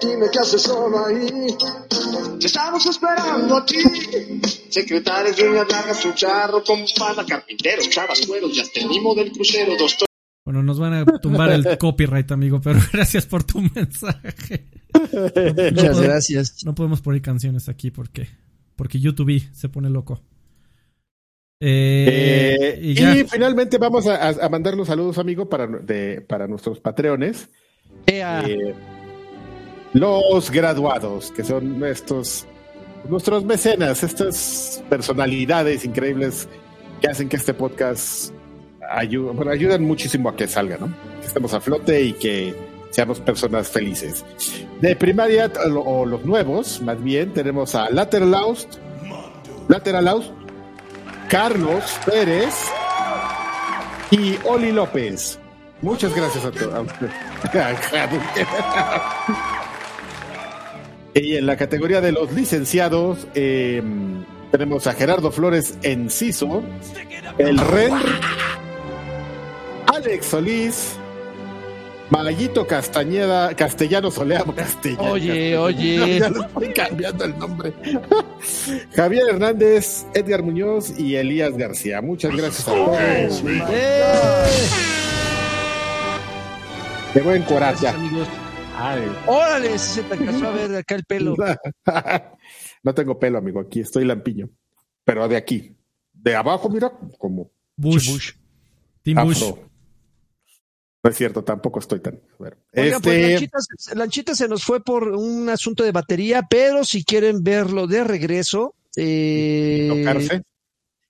dime qué haces solo ahí. Te estamos esperando aquí. Secretarios, uñas largas, su charro con bufanda, carpinteros, chavas, cueros, ya tenemos del crucero, dos Bueno, nos van a tumbar el copyright, amigo, pero <laughs> gracias por tu mensaje. Muchas gracias. No podemos poner canciones aquí porque, porque YouTube se pone loco. Eh, y, finalmente vamos a, mandar los saludos, amigo, para, de, para nuestros patreones. Eh, los graduados, que son estos nuestros mecenas, estas personalidades increíbles que hacen que este podcast ayu- bueno, ayudan muchísimo a que salga, ¿no? Que estemos a flote y que seamos personas felices. De primaria, o o los nuevos, más bien, tenemos a Lateralaust, Lateralaust, Carlos Pérez y Oli López. Muchas gracias a todos. <laughs> y en la categoría de los licenciados eh, tenemos a Gerardo Flores Enciso, el Ren, Alex Solís, Mayito Castañeda, Castellano Soleado, Castellano. Oye, <laughs> oye. <laughs> Ya estoy cambiando el nombre. Javier Hernández, Edgar Muñoz y Elías García. Muchas gracias a todos. Qué buen coraje. Gracias, amigos. Órale, si se te alcanzó a ver acá el pelo. <laughs> No tengo pelo, amigo. Aquí estoy lampiño. Pero de aquí. De abajo, mira, como Bush. Bush. afro. No es cierto, tampoco estoy tan. a ver. Oigan, pues Este, Lanchita, se- Lanchita se nos fue por un asunto de batería, pero si quieren verlo de regreso eh, tocarse.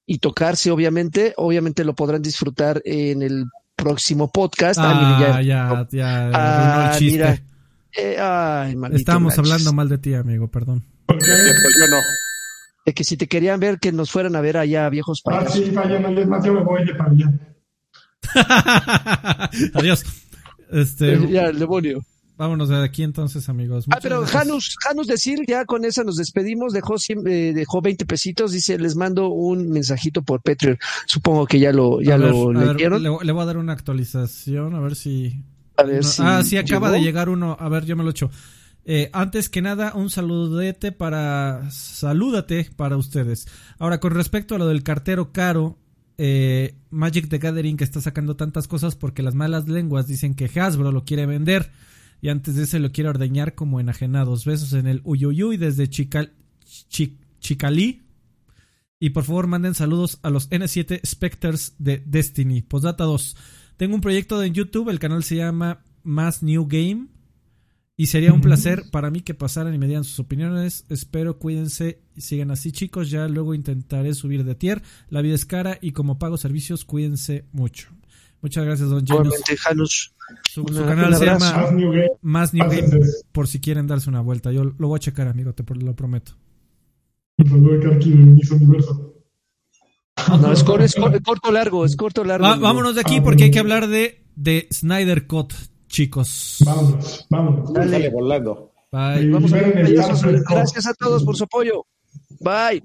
y tocarse, obviamente, obviamente lo podrán disfrutar en el próximo podcast. Ah, mira, Ah, ya- ya, ya. Ah, mira. Eh, ay, Estábamos hablando mal de ti, amigo, perdón. Es cierto, yo no. De que si te querían ver, que nos fueran a ver allá, viejos Ah, payasos. sí, vaya, no es más, yo me voy de para allá. Adiós. Este, <laughs> ya, el demonio. Vámonos de aquí entonces, amigos. Ah, pero gracias. Janus, Janus decir, ya con esa nos despedimos, dejó, eh, dejó 20 pesitos, dice, les mando un mensajito por Patreon. Supongo que ya lo, ya A lo ver, leyeron. le, le voy a dar una actualización, a ver si. A ver no- si ah, sí, acaba llegó. de llegar uno. A ver, yo me lo echo. Eh, antes que nada, un saludete para. Salúdate para ustedes. Ahora, con respecto a lo del cartero caro, eh, Magic the Gathering que está sacando tantas cosas porque las malas lenguas dicen que Hasbro lo quiere vender y antes de ese lo quiere ordeñar como enajenados. Besos en el Uyuyuy desde Chical, Chi- Chicalí. Y por favor manden saludos a los N7 Specters de Destiny. Postdata 2. Tengo un proyecto en YouTube, el canal se llama Más New Game. Y sería un placer para mí que pasaran y me dieran sus opiniones. Espero cuídense y sigan así, chicos. Ya luego intentaré subir de tier. La vida es cara y como pago servicios, cuídense mucho. Muchas gracias, Don Janus. Su, canal se llama Más New Game. Más New Game Pásense. por si quieren darse una vuelta. Yo lo voy a checar, amigo, te lo prometo. Universo. No, es, cor- es cor- corto largo, es corto largo. Va- vámonos de aquí porque hay que hablar de, de Snyder Cut, chicos. Vámonos, vámonos. Dale. Sale volando. Bye. Vamos a ver. Gracias a todos por su apoyo. Bye.